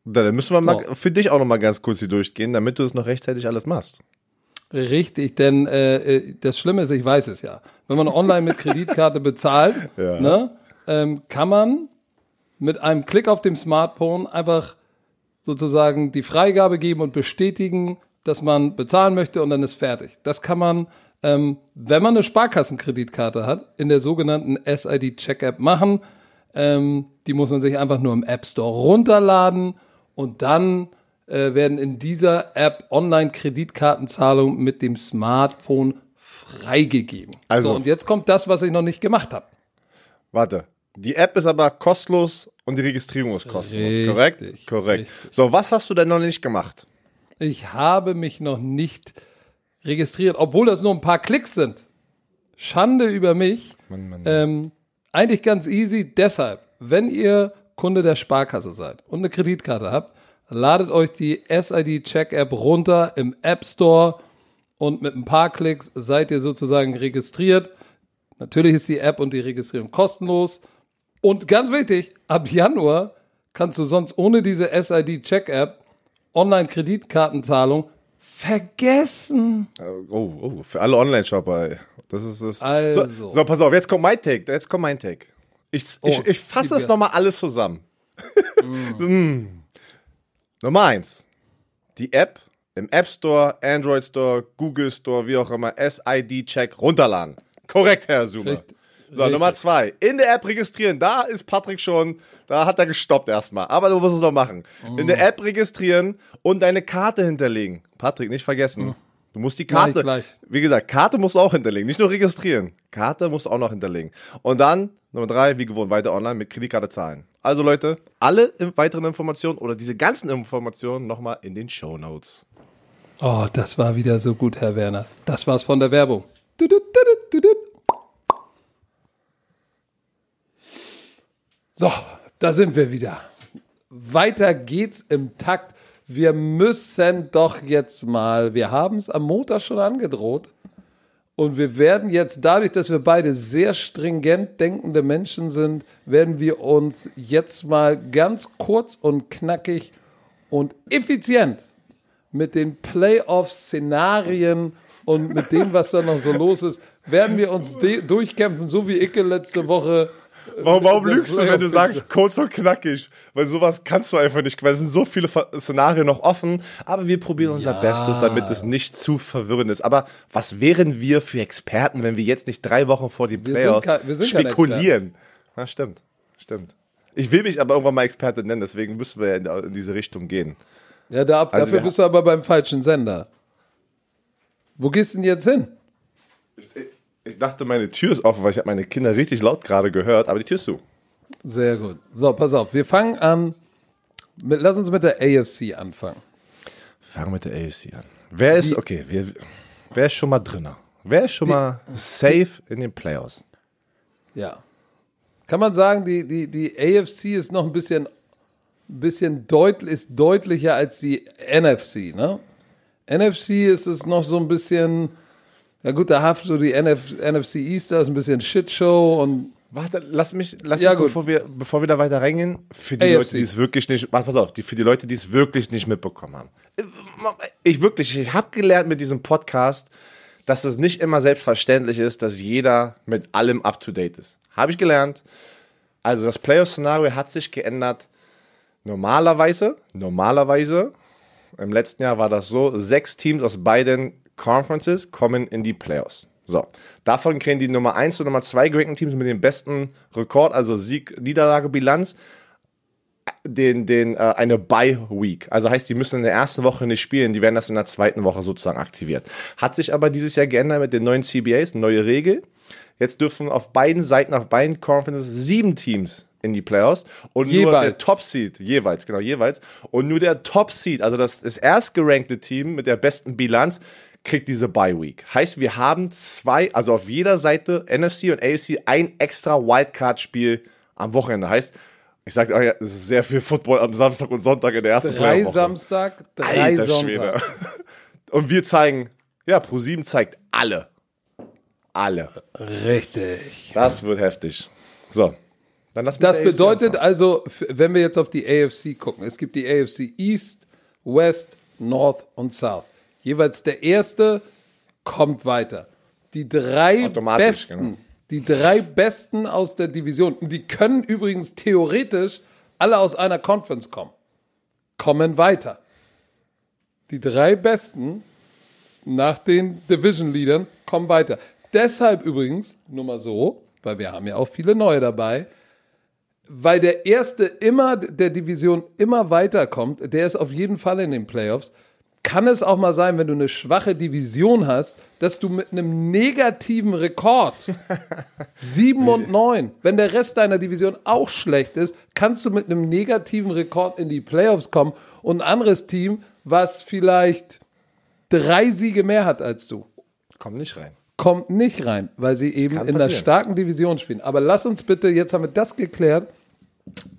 Dann müssen wir mal So. für dich auch noch mal ganz kurz hier durchgehen, damit du es noch rechtzeitig alles machst. Richtig, denn äh, äh, das Schlimme ist, ich weiß es ja. Wenn man online mit Kreditkarte bezahlt, Ja. ne, ähm, kann man mit einem Klick auf dem Smartphone einfach sozusagen die Freigabe geben und bestätigen, dass man bezahlen möchte und dann ist fertig. Das kann man, ähm, wenn man eine Sparkassenkreditkarte hat, in der sogenannten SID Check App machen. Ähm, die muss man sich einfach nur im App Store runterladen und dann äh, werden in dieser App Online-Kreditkartenzahlungen mit dem Smartphone freigegeben. Also- so, und jetzt kommt das, was ich noch nicht gemacht habe. Warte. Die App ist aber kostenlos und die Registrierung ist kostenlos, Richtig, korrekt? Korrekt. So, was hast du denn noch nicht gemacht? Ich habe mich noch nicht registriert, obwohl das nur ein paar Klicks sind. Schande über mich. Mann, Mann. Ähm, eigentlich ganz easy. Deshalb, wenn ihr Kunde der Sparkasse seid und eine Kreditkarte habt, ladet euch die SID Check App runter im App Store und mit ein paar Klicks seid ihr sozusagen registriert. Natürlich ist die App und die Registrierung kostenlos. Und ganz wichtig, ab Januar kannst du sonst ohne diese SID Check App Online-Kreditkartenzahlung vergessen. Oh, oh, für alle Online-Shopper. Das ist das. Also. So, so, pass auf, jetzt kommt mein Take. Jetzt kommt mein Take. Ich, ich, Oh, ich gib fasse das nochmal alles zusammen. Mm. Nummer eins. Die App im App Store, Android Store, Google Store, wie auch immer, SID-Check runterladen. Korrekt, Herr Sumer. Richtig. So, Richtig. Nummer zwei. In der App registrieren. Da ist Patrick schon, da hat er gestoppt erstmal. Aber du musst es noch machen. In Mm. der App registrieren und deine Karte hinterlegen. Patrick, nicht vergessen. Du musst die Karte, gleich. wie gesagt, Karte musst du auch hinterlegen. Nicht nur registrieren. Karte musst du auch noch hinterlegen. Und dann, Nummer drei, wie gewohnt, weiter online mit Kreditkarte zahlen. Also Leute, alle weiteren Informationen oder diese ganzen Informationen nochmal in den Show Notes. Oh, das war wieder so gut, Herr Werner. Das war's von der Werbung. Tudut, tudut, tudut. So, da sind wir wieder. Weiter geht's im Takt. Wir müssen doch jetzt mal, wir haben es am Montag schon angedroht. Und wir werden jetzt, dadurch, dass wir beide sehr stringent denkende Menschen sind, werden wir uns jetzt mal ganz kurz und knackig und effizient mit den Playoff-Szenarien und mit dem, was da noch so los ist, werden wir uns durchkämpfen, so wie Icke letzte Woche. Warum, warum lügst du, wenn du sagst, kurz und knackig? Weil sowas kannst du einfach nicht, weil es sind so viele Szenarien noch offen. Aber wir probieren unser Ja. Bestes, damit es nicht zu verwirrend ist. Aber was wären wir für Experten, wenn wir jetzt nicht drei Wochen vor die sind Playoffs spekulieren? Na, stimmt. Stimmt. Ich will mich aber irgendwann mal Experte nennen, deswegen müssen wir in, in diese Richtung gehen. Ja, da, Also dafür bist du aber beim falschen Sender. Wo gehst du denn jetzt hin? Ich dachte, meine Tür ist offen, weil ich habe meine Kinder richtig laut gerade gehört, aber die Tür ist zu. Sehr gut. So, pass auf. Wir fangen an. Mit, lass uns mit der AFC anfangen. Fangen mit der AFC an. Wer ist, okay, wer, wer ist schon mal drin? Wer ist schon mal safe in den Playoffs? Ja. Kann man sagen, die, die, die AFC ist noch ein bisschen, ein bisschen deutl, ist deutlicher als die NFC, ne? NFC ist es noch so ein bisschen, ja gut, da haft so die NF, NFC East, da ist ein bisschen Shitshow und Warte, lass mich, lass Ja, mich gut. bevor wir, bevor wir da weiter reingehen, für die AFC. Leute, die es wirklich nicht, pass auf, die, für die Leute, die es wirklich nicht mitbekommen haben. Ich wirklich, ich habe gelernt mit diesem Podcast, dass es nicht immer selbstverständlich ist, dass jeder mit allem up to date ist. Habe ich gelernt. Also das Playoff-Szenario hat sich geändert. Normalerweise, normalerweise, im letzten Jahr war das so, sechs Teams aus beiden Conferences kommen in die Playoffs. So, davon kriegen die Nummer 1 und Nummer 2 gerankten Teams mit dem besten Rekord, also Sieg, Niederlage, Bilanz, den, den, äh, eine Bye-Week. Also heißt, die müssen in der ersten Woche nicht spielen, die werden das in der zweiten Woche sozusagen aktiviert. Hat sich aber dieses Jahr geändert mit den neuen CBAs, neue Regel. Jetzt dürfen auf beiden Seiten, auf beiden Conferences sieben Teams in die Playoffs und nur Jeweils. der Top-Seed, jeweils, genau, jeweils. Und nur der Top-Seed, also das, das erstgerankte Team mit der besten Bilanz, kriegt diese Bye-Week. Heißt, wir haben zwei, also auf jeder Seite, NFC und AFC, ein extra Wildcard-Spiel am Wochenende. Heißt, ich sage, ja, es ist sehr viel Football am Samstag und Sonntag in der ersten drei Playoff-Woche. Samstag, drei Alter Sonntag. Schwede. Und wir zeigen, ja, Pro7 zeigt alle. Alle. Richtig. Das wird heftig. So. Dann lass Das bedeutet also, wenn wir jetzt auf die AFC gucken, es gibt die AFC East, West, North und South. Jeweils der erste kommt weiter. Die drei Automatisch, besten, genau. die drei besten aus der Division, und die können übrigens theoretisch alle aus einer Conference kommen, kommen weiter. Die drei besten nach den Division Leadern kommen weiter. Deshalb übrigens, nur mal so, weil wir haben ja auch viele neue dabei, weil der erste immer der Division immer weiterkommt, der ist auf jeden Fall in den Playoffs. Kann es auch mal sein, wenn du eine schwache Division hast, dass du mit einem negativen Rekord 7 und 9, wenn der Rest deiner Division auch schlecht ist, kannst du mit einem negativen Rekord in die Playoffs kommen und ein anderes Team, was vielleicht drei Siege mehr hat als du, Komm nicht rein. kommt nicht rein, weil sie eben kann in einer passieren. starken Division spielen. Aber lass uns bitte, jetzt haben wir das geklärt,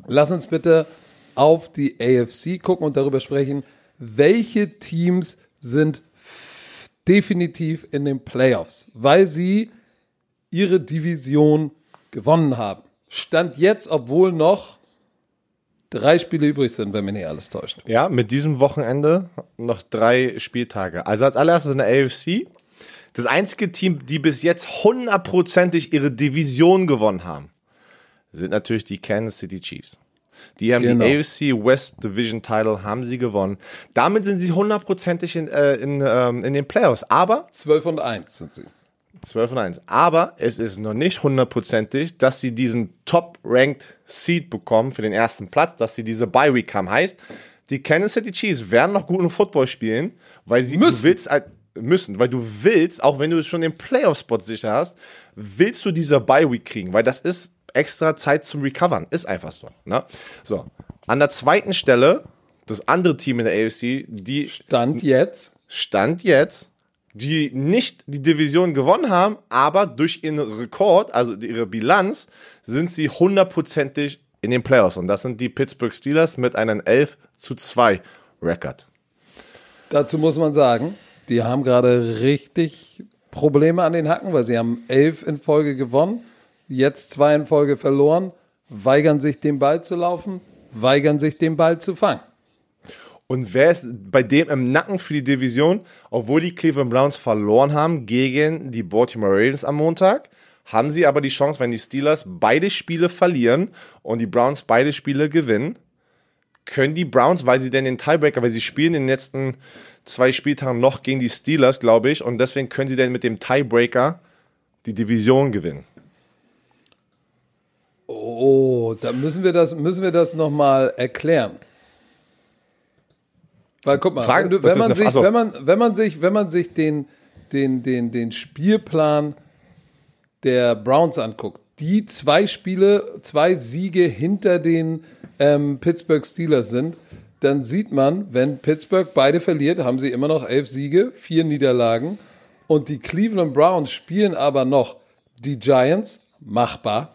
lass uns bitte auf die AFC gucken und darüber sprechen, welche Teams sind definitiv in den Playoffs, weil sie ihre Division gewonnen haben. Stand jetzt, obwohl noch drei Spiele übrig sind, wenn mich nicht alles täuscht. Ja, mit diesem Wochenende noch drei Spieltage. Also als allererstes in der AFC. Das einzige Team, die bis jetzt hundertprozentig ihre Division gewonnen haben, sind natürlich die Kansas City Chiefs. Die haben Genau. die AFC West Division Title, haben sie gewonnen. Damit sind sie hundertprozentig in, äh, in, ähm, in den Playoffs. Aber 12 und 1 sind sie. 12 und 1. Aber es ist noch nicht hundertprozentig, dass sie diesen Top-Ranked Seed bekommen für den ersten Platz, dass sie diese Bye-Week haben. Heißt, die Kansas City Chiefs werden noch guten Football spielen, weil sie Müssen. Willst halt- müssen, weil du willst, auch wenn du schon den Playoff-Spot sicher hast, willst du diese Bye-Week kriegen, weil das ist extra Zeit zum Recovern. Ist einfach so. Ne? So. An der zweiten Stelle, das andere Team in der AFC, die Stand jetzt. Stand jetzt, die nicht die Division gewonnen haben, aber durch ihren Rekord, also ihre Bilanz, sind sie hundertprozentig in den Playoffs. Und das sind die Pittsburgh Steelers mit einem 11 zu 2 Rekord. Dazu muss man sagen, die haben gerade richtig Probleme an den Hacken, weil sie haben elf in Folge gewonnen, jetzt zwei in Folge verloren, weigern sich den Ball zu laufen, weigern sich den Ball zu fangen. Und wer ist bei dem im Nacken für die Division, obwohl die Cleveland Browns verloren haben gegen die Baltimore Ravens am Montag, haben sie aber die Chance, wenn die Steelers beide Spiele verlieren und die Browns beide Spiele gewinnen, können die Browns, weil sie denn den Tiebreaker, weil sie spielen in den letzten zwei Spieltagen noch gegen die Steelers, glaube ich, und deswegen können sie dann mit dem Tiebreaker die Division gewinnen. Oh, da müssen wir das, müssen wir das nochmal erklären. Weil guck mal, Frage- wenn, du, wenn, man eine- sich, wenn, man, wenn man sich, wenn man sich den, den, den, den Spielplan der Browns anguckt, die zwei Spiele, zwei Siege hinter den ähm, Pittsburgh Steelers sind, dann sieht man, wenn Pittsburgh beide verliert, haben sie immer noch elf Siege, vier Niederlagen. Und die Cleveland Browns spielen aber noch die Giants, machbar.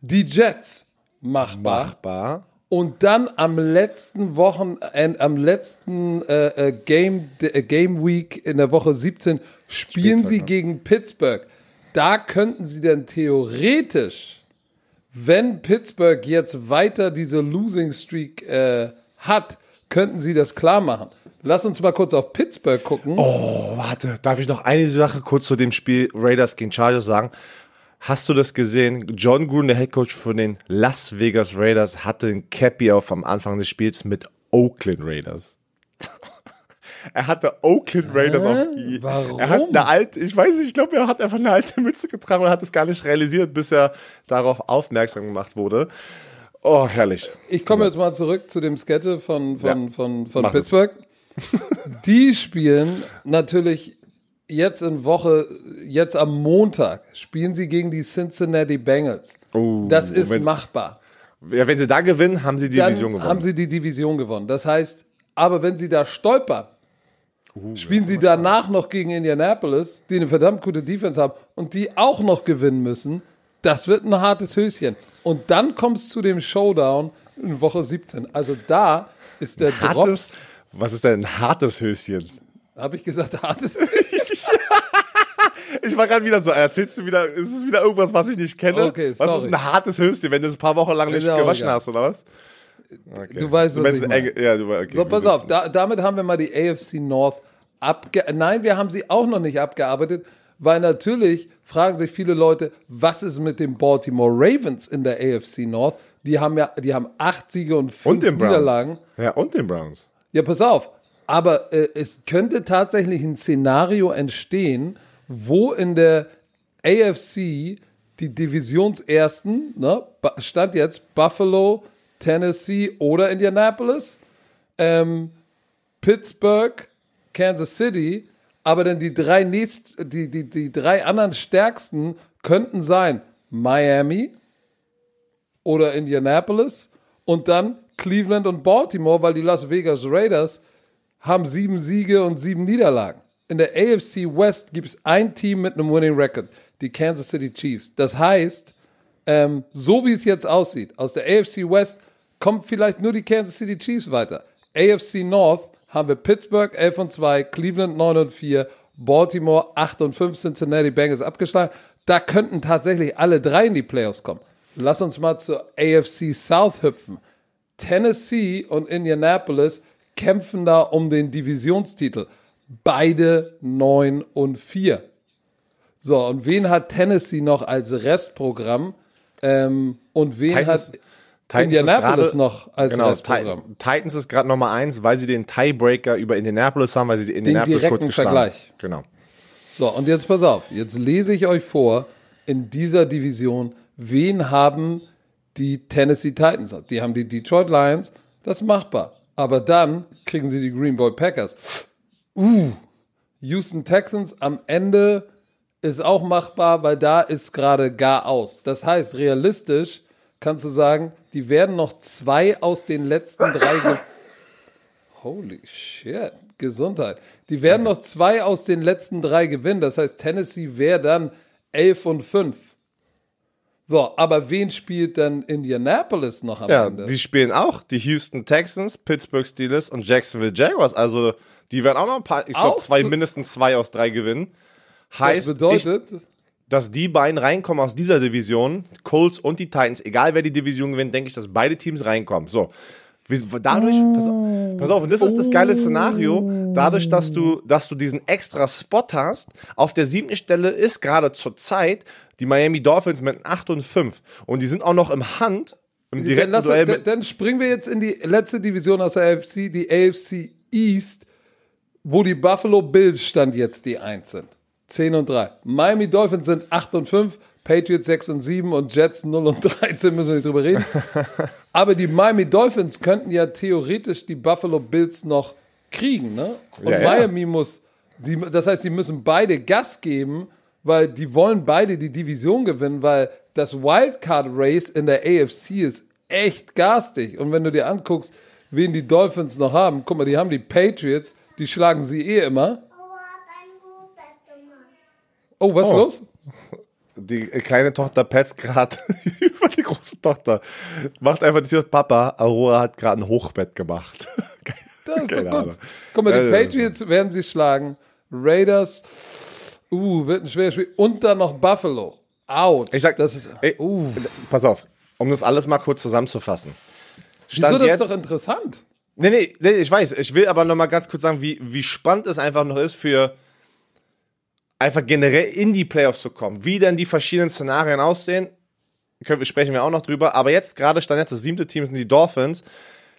Die Jets, machbar. Machbar. Und dann am letzten Wochenende, am letzten äh, äh, Game, äh, Game Week in der Woche 17 spielen Spieltag, sie ne? gegen Pittsburgh. Da könnten sie dann theoretisch, wenn Pittsburgh jetzt weiter diese Losing Streak äh, hat, könnten sie das klar machen. Lass uns mal kurz auf Pittsburgh gucken. Oh, warte, darf ich noch eine Sache kurz zu dem Spiel Raiders gegen Chargers sagen? Hast du das gesehen? John Gruden, der Headcoach von den Las Vegas Raiders, hatte ein Cappy auf am Anfang des Spiels mit Oakland Raiders. er hatte Oakland Raiders auf I. Warum? Er hat eine alte, ich weiß nicht, ich glaube, er hat einfach eine alte Mütze getragen und hat es gar nicht realisiert, bis er darauf aufmerksam gemacht wurde. Oh, herrlich. Ich komme jetzt mal zurück zu dem Skette von, von, Ja. von, von Mach Pittsburgh. Die spielen natürlich jetzt in Woche, jetzt am Montag, spielen sie gegen die Cincinnati Bengals. Oh, Das ist wenn- machbar. Ja, wenn sie da gewinnen, haben sie die Dann Division gewonnen. haben sie die Division gewonnen. Das heißt, aber wenn sie da stolpern, Uh, spielen sie danach noch gegen Indianapolis, die eine verdammt gute Defense haben und die auch noch gewinnen müssen. Das wird ein hartes Höschen. Und dann kommst du zu dem Showdown in Woche 17. Also da ist der Drops. hartes, was ist denn ein hartes Höschen? Habe ich gesagt, hartes Ich war gerade wieder so, erzählst du wieder, ist es wieder irgendwas, was ich nicht kenne? Okay, was sorry. ist ein hartes Höschen, wenn du es ein paar Wochen lang nicht auch gewaschen egal. hast, oder was? Okay. Du weißt, was meinst ich ein meine. Ja, du, okay, So, du pass auf, da, damit haben wir mal die AFC North abge... Nein, wir haben sie auch noch nicht abgearbeitet, weil natürlich fragen sich viele Leute, was ist mit den Baltimore Ravens in der AFC North? Die haben ja, die haben acht Siege und fünf Und den. Niederlagen. Ja, und den Browns. Ja, pass auf. Aber äh, es könnte tatsächlich ein Szenario entstehen, wo in der AFC die Divisionsersten, ne, stand jetzt Buffalo, Tennessee oder Indianapolis, ähm, Pittsburgh, Kansas City, aber dann die drei nächst, die, die, die drei anderen stärksten könnten sein Miami oder Indianapolis und dann Cleveland und Baltimore, weil die Las Vegas Raiders haben sieben Siege und sieben Niederlagen. In der AFC West gibt es ein Team mit einem Winning Record, die Kansas City Chiefs. Das heißt, ähm, so wie es jetzt aussieht, aus der AFC West kommt vielleicht nur die Kansas City Chiefs weiter. AFC North haben wir Pittsburgh 11 und 2, Cleveland 9 und 4, Baltimore 8 und 5, Cincinnati Bengals abgeschlagen. Da könnten tatsächlich alle drei in die Playoffs kommen. Lass uns mal zur AFC South hüpfen. Tennessee und Indianapolis kämpfen da um den Divisionstitel. Beide 9 und 4. So, und wen hat Tennessee noch als Restprogramm? Ähm, und wen Titans- hat Titans Indianapolis ist gerade- noch als Genau, Restprogramm? Ti- Titans ist gerade Nummer eins, weil sie den Tiebreaker über Indianapolis haben, weil sie Indianapolis direkten kurz geschlagen Vergleich. Genau. So, und jetzt pass auf. Jetzt lese ich euch vor, in dieser Division, wen haben die Tennessee Titans? Die haben die Detroit Lions. Das ist machbar. Aber dann kriegen sie die Green Bay Packers. Uh, Houston Texans am Ende ist auch machbar, weil da ist gerade gar aus. Das heißt, realistisch kannst du sagen, die werden noch zwei aus den letzten drei. Ge Holy shit, Gesundheit. Die werden noch zwei aus den letzten drei gewinnen. Das heißt, Tennessee wäre dann 11 und 5. So, aber wen spielt dann Indianapolis noch am Ja, Ende? die spielen auch die Houston Texans, Pittsburgh Steelers und Jacksonville Jaguars. Also die werden auch noch ein paar, ich glaube zwei, mindestens zwei aus drei gewinnen. das Heißt, ich, bedeutet, dass die beiden reinkommen aus dieser Division, Colts und die Titans, egal wer die Division gewinnt, denke ich, dass beide Teams reinkommen. So. Dadurch, pass auf, pass auf, und das ist das geile Szenario, dadurch, dass du, dass du diesen extra Spot hast, auf der siebten Stelle ist gerade zur Zeit die Miami Dolphins mit 8 und 5. Und die sind auch noch im Hand, im dann, lass, Duell dann, dann springen wir jetzt in die letzte Division aus der AFC, die AFC East, wo die Buffalo Bills stand jetzt die 1 sind. 10 und 3. Miami Dolphins sind 8 und 5, Patriots 6 und 7 und Jets 0 und 13, müssen wir nicht drüber reden. Aber die Miami Dolphins könnten ja theoretisch die Buffalo Bills noch kriegen, ne? Und Ja, ja. Miami muss, die, das heißt, die müssen beide Gas geben, weil die wollen beide die Division gewinnen, weil das Wildcard Race in der AFC ist echt garstig. Und wenn du dir anguckst, wen die Dolphins noch haben, guck mal, die haben die Patriots, die schlagen sie eh immer. Oh, was ist Oh. los? die kleine Tochter petzt gerade über die große Tochter. Macht einfach die Tür, Papa, Aurora hat gerade ein Hochbett gemacht. Das ist doch gut. Guck mal, die Patriots werden sie schlagen. Raiders, uh, wird ein schweres Spiel. Und dann noch Buffalo. Out. Ich sag, das ist, ey, uh. pass auf, um das alles mal kurz zusammenzufassen. Stand Wieso, das jetzt, ist doch interessant. Nee, nee, nee, ich weiß. Ich will aber noch mal ganz kurz sagen, wie, wie spannend es einfach noch ist für einfach generell in die Playoffs zu kommen. Wie denn die verschiedenen Szenarien aussehen, können, sprechen wir auch noch drüber. Aber jetzt gerade stand jetzt das siebte Team sind die Dolphins.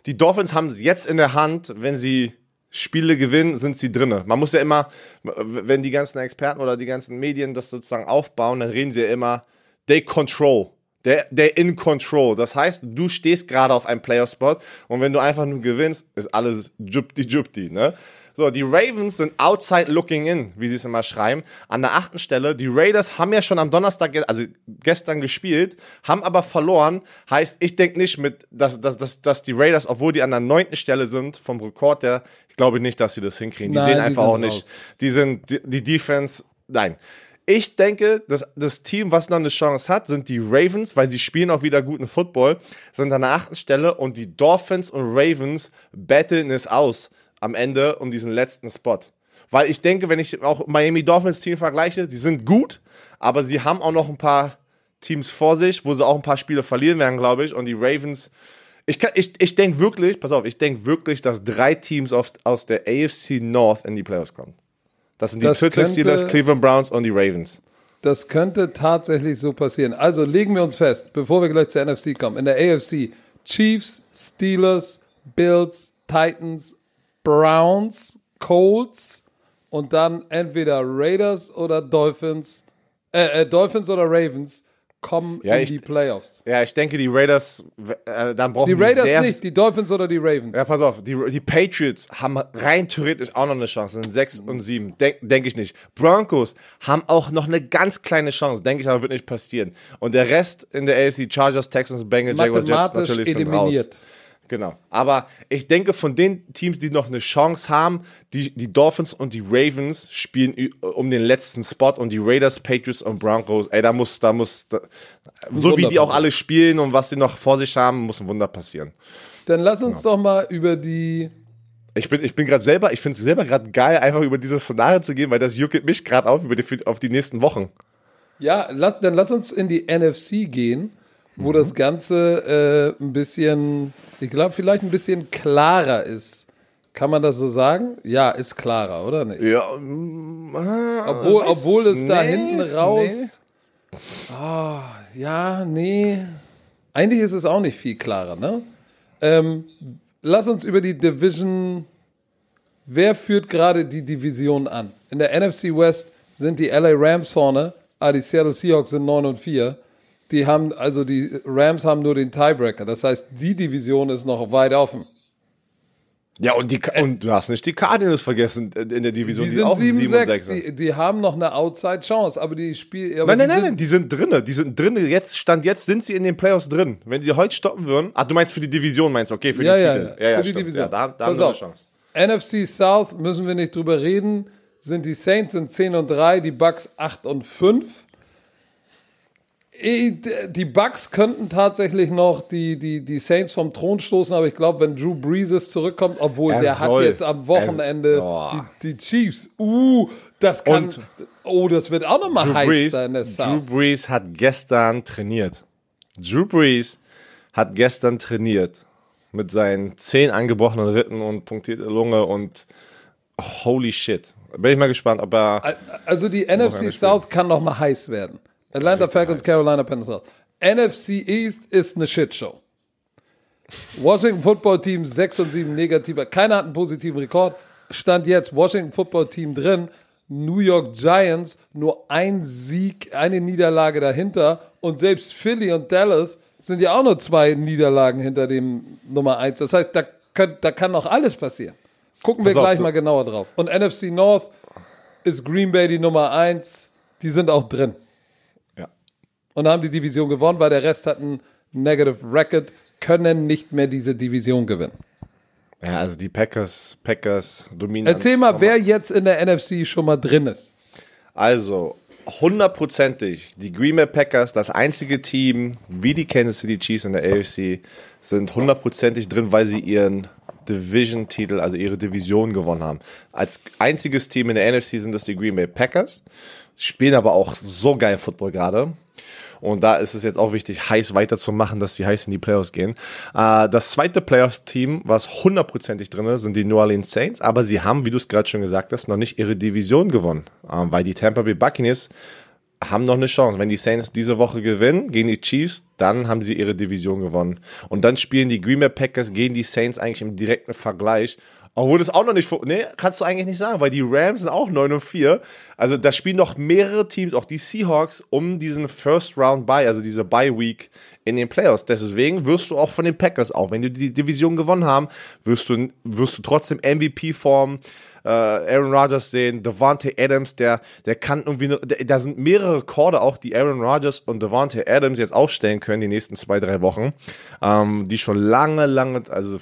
Die Dolphins haben jetzt in der Hand, wenn sie Spiele gewinnen, sind sie drinne. Man muss ja immer, wenn die ganzen Experten oder die ganzen Medien das sozusagen aufbauen, dann reden sie ja immer, they control. Der, der in control. Das heißt, du stehst gerade auf einem Player-Spot und wenn du einfach nur gewinnst, ist alles jupti-jupti, ne? So, die Ravens sind outside looking in, wie sie es immer schreiben. An der achten Stelle. Die Raiders haben ja schon am Donnerstag, also gestern gespielt, haben aber verloren. Heißt, ich denke nicht mit, dass, dass, dass, dass die Raiders, obwohl die an der neunten Stelle sind, vom Rekord her, ich glaube nicht, dass sie das hinkriegen. Die Nein, sehen einfach auch nicht. Die sind, die, die Defense, nein. Ich denke, dass das Team, was noch eine Chance hat, sind die Ravens, weil sie spielen auch wieder guten Football, sind an der achten Stelle und die Dolphins und Ravens battlen es aus am Ende um diesen letzten Spot. Weil ich denke, wenn ich auch Miami Dolphins Team vergleiche, die sind gut, aber sie haben auch noch ein paar Teams vor sich, wo sie auch ein paar Spiele verlieren werden, glaube ich. Und die Ravens, ich, ich, ich denke wirklich, pass auf, ich denke wirklich, dass drei Teams auf, aus der AFC North in die Playoffs kommen. Das sind die Pittsburgh Steelers, Cleveland Browns und die Ravens. Das könnte tatsächlich so passieren. Also legen wir uns fest, bevor wir gleich zur NFC kommen. In der AFC Chiefs, Steelers, Bills, Titans, Browns, Colts und dann entweder Raiders oder Dolphins, äh, äh Dolphins oder Ravens kommen ja, in ich, die Playoffs. Ja, ich denke, die Raiders, äh, dann brauchen die Raiders die nicht, die Dolphins oder die Ravens. Ja, pass auf, die, die Patriots haben rein theoretisch auch noch eine Chance, sind 6 und 7, denke denk ich nicht. Broncos haben auch noch eine ganz kleine Chance, denke ich aber wird nicht passieren. Und der Rest in der AFC, Chargers, Texans, Bengals, Jaguars, Jets natürlich sind raus. Genau. Aber ich denke, von den Teams, die noch eine Chance haben, die, die Dolphins und die Ravens spielen um den letzten Spot und die Raiders, Patriots und Broncos, ey, da muss, da muss, da, so wie die auch alle spielen und was sie noch vor sich haben, muss ein Wunder passieren. Dann lass uns genau. doch mal über die ich bin, ich bin gerade selber, ich finde es selber gerade geil, einfach über dieses Szenario zu gehen, weil das juckt mich gerade auf über die, auf die nächsten Wochen. Ja, lass, dann lass uns in die NFC gehen wo mhm. das Ganze äh, ein bisschen, ich glaube, vielleicht ein bisschen klarer ist. Kann man das so sagen? Ja, ist klarer, oder nicht? Ja. Mm, obwohl, obwohl es nee, da hinten raus. Nee. Oh, ja, nee. Eigentlich ist es auch nicht viel klarer, ne? Ähm, lass uns über die Division. Wer führt gerade die Division an? In der NFC West sind die LA Rams vorne, ah, die Seattle Seahawks sind 9 und 4 die haben, also die Rams haben nur den Tiebreaker. Das heißt, die Division ist noch weit offen. Ja, und, die, und du hast nicht die Cardinals vergessen in der Division. Die, die sind auch 7, 7 6. Die, die, haben noch eine Outside-Chance, aber die spielen. Nein, nein, nein, nein, die sind drinne. Die sind drinne. Jetzt, Stand jetzt sind sie in den Playoffs drin. Wenn sie heute stoppen würden. Ach, du meinst für die Division, meinst du? Okay, für ja, die ja, Titel. Ja, ja, für die Division. Ja, da, da haben sie eine Chance. NFC South müssen wir nicht drüber reden. Sind die Saints in 10 und 3, die Bucks 8 und 5. Die Bucks könnten tatsächlich noch die, die, die Saints vom Thron stoßen, aber ich glaube, wenn Drew Brees zurückkommt, obwohl er der soll. hat jetzt am Wochenende er, oh. die, die, Chiefs. Uh, das kann. Und oh, das wird auch nochmal heiß Brees, in der South. Drew Brees hat gestern trainiert. Drew Brees hat gestern trainiert. Mit seinen zehn angebrochenen Ritten und punktierter Lunge und holy shit. Bin ich mal gespannt, ob er. Also die NFC South kann nochmal heiß werden. Atlanta Falcons, Carolina Panthers. NFC East ist eine Shitshow. Washington Football Team 6 und 7 negativer. Keiner hat einen positiven Rekord. Stand jetzt Washington Football Team drin. New York Giants nur ein Sieg, eine Niederlage dahinter. Und selbst Philly und Dallas sind ja auch nur zwei Niederlagen hinter dem Nummer 1. Das heißt, da, könnt, da kann noch alles passieren. Gucken wir gleich mal genauer drauf. Und NFC North ist Green Bay die Nummer 1. Die sind auch drin und haben die Division gewonnen, weil der Rest hat einen Negative Record, können nicht mehr diese Division gewinnen. Ja, also die Packers, Packers dominieren. Erzähl mal, wer jetzt in der NFC schon mal drin ist. Also, hundertprozentig. Die Green Bay Packers, das einzige Team, wie die Kansas City Chiefs in der AFC, sind hundertprozentig drin, weil sie ihren Division-Titel, also ihre Division gewonnen haben. Als einziges Team in der NFC sind das die Green Bay Packers. Sie spielen aber auch so geil Football gerade. Und da ist es jetzt auch wichtig, heiß weiterzumachen, dass sie heiß in die Playoffs gehen. Äh, das zweite Playoffs-Team, was hundertprozentig drin ist, sind die New Orleans Saints. Aber sie haben, wie du es gerade schon gesagt hast, noch nicht ihre Division gewonnen. Äh, weil die Tampa Bay Buccaneers haben noch eine Chance. Wenn die Saints diese Woche gewinnen gegen die Chiefs, dann haben sie ihre Division gewonnen. Und dann spielen die Green Bay Packers gegen die Saints eigentlich im direkten Vergleich. Obwohl das auch noch nicht, nee, kannst du eigentlich nicht sagen, weil die Rams sind auch 9 und 4. Also da spielen noch mehrere Teams, auch die Seahawks, um diesen First Round Bye, also diese Bye Week in den Playoffs. Deswegen wirst du auch von den Packers, auch wenn die die Division gewonnen haben, wirst du, wirst du trotzdem MVP-Form, äh, Aaron Rodgers sehen, Devontae Adams, der, der kann irgendwie, da sind mehrere Rekorde auch, die Aaron Rodgers und Devontae Adams jetzt aufstellen können die nächsten zwei, drei Wochen, ähm, die schon lange, lange, also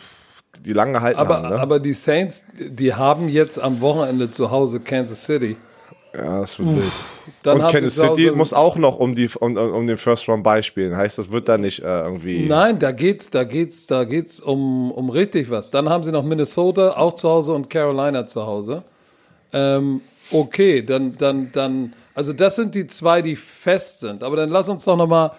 die lange gehalten aber, haben. Ne? Aber die Saints, die haben jetzt am Wochenende zu Hause Kansas City. Ja, das wird wild. Dann und Kansas City muss auch noch um, die, um, um den First Round beispielen. Heißt, das wird da nicht äh, irgendwie. Nein, da geht's, da geht's, da geht's um, um richtig was. Dann haben sie noch Minnesota auch zu Hause und Carolina zu Hause. Ähm, okay, dann, dann, dann, also das sind die zwei, die fest sind. Aber dann lass uns doch noch mal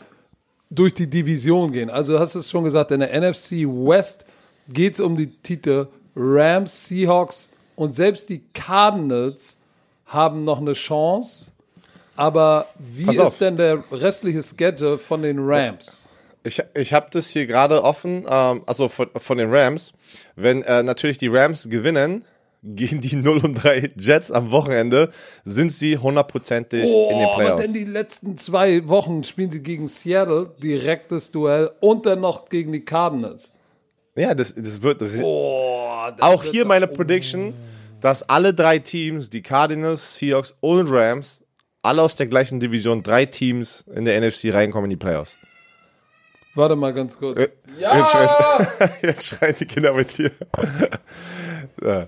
durch die Division gehen. Also du hast es schon gesagt, in der NFC West geht's um die Titel Rams, Seahawks und selbst die Cardinals haben noch eine Chance. Aber wie Pass auf. ist denn der restliche Schedule von den Rams? Ich, ich habe das hier gerade offen, ähm, also von, von den Rams. Wenn äh, natürlich die Rams gewinnen, gegen die 0 und 3 Jets am Wochenende, sind sie hundertprozentig in den Oh, aber Playoffs. denn die letzten zwei Wochen spielen sie gegen Seattle, direktes Duell und dann noch gegen die Cardinals. Ja, das, das wird. Boah, das Auch wird hier meine Prediction, dass alle drei Teams, die Cardinals, Seahawks und Rams, alle aus der gleichen Division, drei Teams in der NFC reinkommen in die Playoffs. Warte mal ganz kurz. Äh, ja! Jetzt, schreit, jetzt schreien die Kinder mit dir. ja.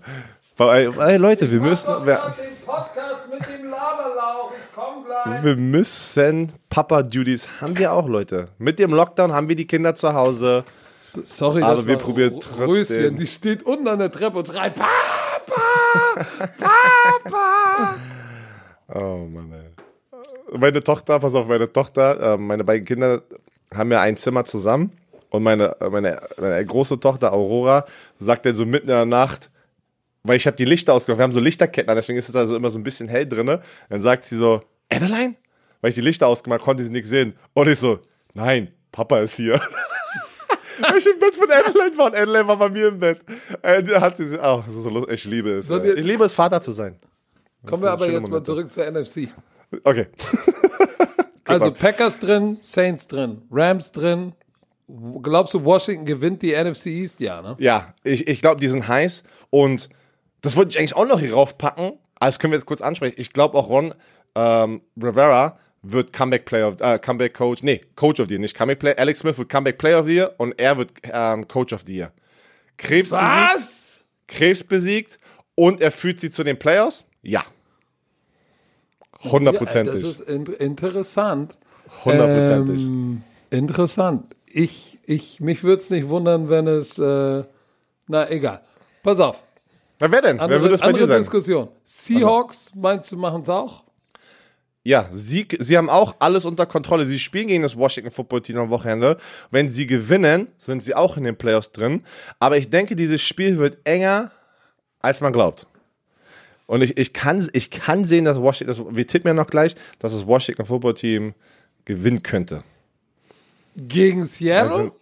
Aber, ey, ey, Leute, wir müssen, wir, den Podcast mit dem Laberlauch. Ich komm gleich. wir müssen Papa-Duties haben wir auch, Leute. Mit dem Lockdown haben wir die Kinder zu Hause. Sorry, Aber das wir probieren trotzdem. Röschen, die steht unten an der Treppe und schreit Papa, Papa. Oh Mann, ey. Meine Tochter, pass auf, meine Tochter, äh, meine beiden Kinder haben ja ein Zimmer zusammen. Und meine, äh, meine, meine große Tochter Aurora sagt dann so mitten in der Nacht, weil ich habe die Lichter ausgemacht, wir haben so Lichterketten an, deswegen ist es also immer so ein bisschen hell drinne. Dann sagt sie so, Adeline? Weil ich die Lichter ausgemacht konnte sie nichts sehen. Und ich so, nein, Papa ist hier. Weil ich im Bett von Adeline war und Adeline war bei mir im Bett. Äh, hat sie das ist so ich liebe es. Wir- Ich liebe es, Vater zu sein. Kommen wir aber jetzt mal Momente. zurück zur NFC. Okay. Also. Packers drin, Saints drin, Rams drin. Glaubst du, Washington gewinnt die NFC East? Ja, ne? Ja, ich, ich glaube, die sind heiß und das wollte ich eigentlich auch noch hier raufpacken. Aber das können wir jetzt kurz ansprechen. Ich glaube auch Ron ähm, Rivera wird Comeback Player, of- äh, Comeback Coach, nee, Coach of the Year, nicht Comeback Player. Alex Smith wird Comeback Player of the Year und er wird ähm, Coach of the Year. Krebs besiegt, Was? Krebs besiegt und er führt sie zu den Playoffs? Ja. Hundertprozentig. Ja, das ist in interessant. Hundertprozentig. Ähm, interessant. Ich, ich, mich würde es nicht wundern, wenn es, äh, na egal. Pass auf. Na, wer denn? Andere, wer wird es bei andere dir sein? Diskussion. Seahawks, meinst du, machen es auch? Ja, sie, sie haben auch alles unter Kontrolle. Sie spielen gegen das Washington Football Team am Wochenende. Wenn sie gewinnen, sind sie auch in den Playoffs drin. Aber ich denke, dieses Spiel wird enger, als man glaubt. Und ich, ich, kann, ich kann sehen, dass Washington, das, wir tippen ja noch gleich, dass das Washington Football Team gewinnen könnte. Gegen Seattle? Also,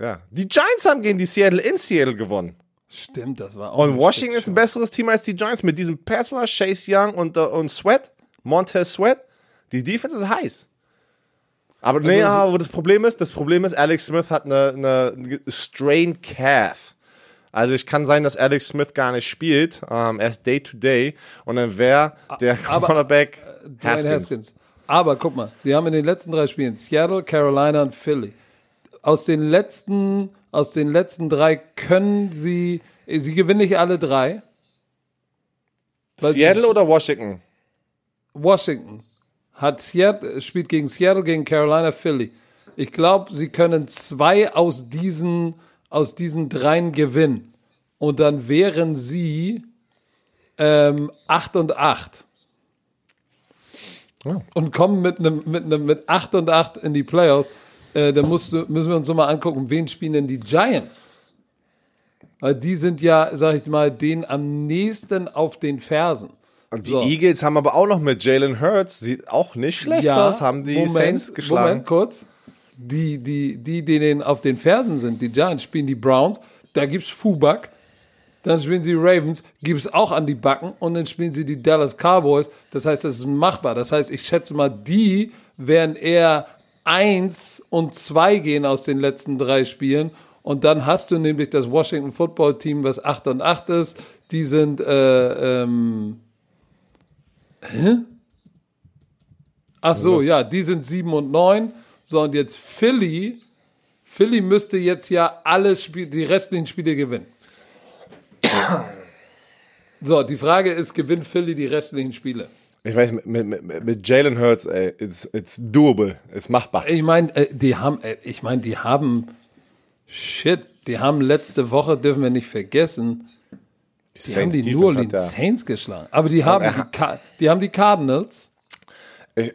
ja. Die Giants haben gegen die Seattle in Seattle gewonnen. Stimmt, das war auch. Und Washington ist ein besseres Team als die Giants mit diesem Pass Rush, Chase Young und, äh, und Sweat, Montez Sweat. Die Defense ist heiß. Aber nee, Also, aber das Problem ist, das Problem ist, Alex Smith hat eine, eine strained calf. Also es kann sein, dass Alex Smith gar nicht spielt. Ähm, er ist Day to Day und dann wäre der aber, Cornerback Dwayne Haskins. Haskins. Aber guck mal, sie haben in den letzten drei Spielen Seattle, Carolina und Philly. Aus den letzten, aus den letzten drei können sie, sie gewinnen nicht alle drei. Seattle oder Washington? Washington. hat Seattle, spielt gegen Seattle, gegen Carolina, Philly. Ich glaube, sie können zwei aus diesen, aus diesen dreien gewinnen. Und dann wären sie ähm, 8 und 8. Ja. Und kommen mit einem mit einem mit 8 und 8 in die Playoffs. Äh, da musst du, müssen wir uns so mal angucken, wen spielen denn die Giants? Weil die sind ja, sag ich mal, denen am nächsten auf den Fersen. Die so. Eagles haben aber auch noch mit Jalen Hurts, sieht auch nicht schlecht ja, aus, haben die Moment, Saints geschlagen. Moment kurz. Die, die, die, die denen auf den Fersen sind, die Giants spielen die Browns, da gibt's Fubak, dann spielen sie Ravens, gibt es auch an die Backen und dann spielen sie die Dallas Cowboys. Das heißt, das ist machbar. Das heißt, ich schätze mal, die werden eher eins und zwei gehen aus den letzten drei Spielen. Und dann hast du nämlich das Washington Football Team, was 8 und 8 ist. Die sind, äh, ähm, hä? Ach so, ja, die sind 7 und 9. So, und jetzt Philly. Philly müsste jetzt ja alle Spiele, die restlichen Spiele gewinnen. So, die Frage ist, gewinnt Philly die restlichen Spiele? Ich weiß, mit, mit, mit Jalen Hurts, ey, it's, it's doable, ist machbar. Ich meine, äh, die haben, äh, ich meine, die haben, shit, die haben letzte Woche, dürfen wir nicht vergessen, die, die haben die New Orleans ja. Saints geschlagen. Aber die haben, die, die, haben die Cardinals. Ich,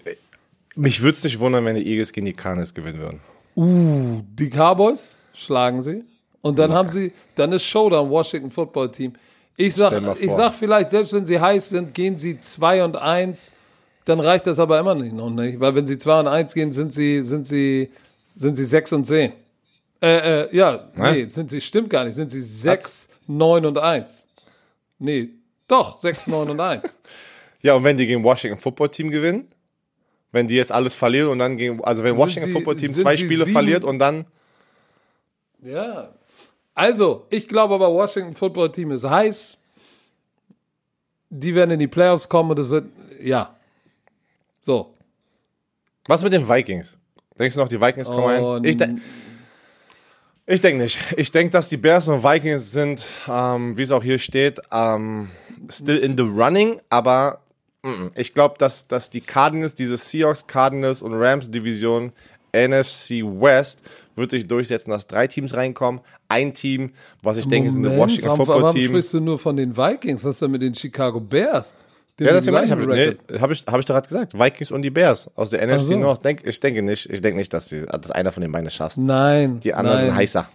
mich würde es nicht wundern, wenn die Eagles gegen die Cardinals gewinnen würden. Uh, die Cowboys schlagen sie. Und dann haben sie, dann ist Showdown Washington Football Team. Ich sag, ich sag vielleicht, selbst wenn sie heiß sind, gehen sie 2 und 1, dann reicht das aber immer nicht noch nicht. Weil wenn sie 2 und 1 gehen, sind sie, sind sie, sind sie 6 und 10. Äh, äh, ja, Hä? nee, sind sie, stimmt gar nicht, sind sie 6, 9 und 1. Nee, doch, 6, 9 und 1. ja, und wenn die gegen Washington Football Team gewinnen? Wenn die jetzt alles verlieren und dann gegen, also wenn Washington sie, Football Team zwei Spiele sieben, verliert und dann. Ja, also, ich glaube aber, Washington Football Team ist heiß. Die werden in die Playoffs kommen und es wird, ja. So. Was mit den Vikings? Denkst du noch, die Vikings kommen oh, ein? Ich, ich denke nicht. Ich denke, dass die Bears und Vikings sind, ähm, wie es auch hier steht, ähm, still in the running, aber mm ich glaube, dass, dass die Cardinals, diese Seahawks, Cardinals und Rams Division NFC West wird sich durchsetzen, dass drei Teams reinkommen. Ein Team, was ich Moment, denke, ist ein Washington warum, Football Team. Warum sprichst du nur von den Vikings? Was ist denn mit den Chicago Bears? Ja, das habe ich, nee, hab ich, hab ich doch gerade gesagt. Vikings und die Bears aus der NFC so. North. Denk, ich denke nicht, ich denke nicht, dass, die, dass einer von den beiden es schafft. Nein. Die anderen nein. sind heißer.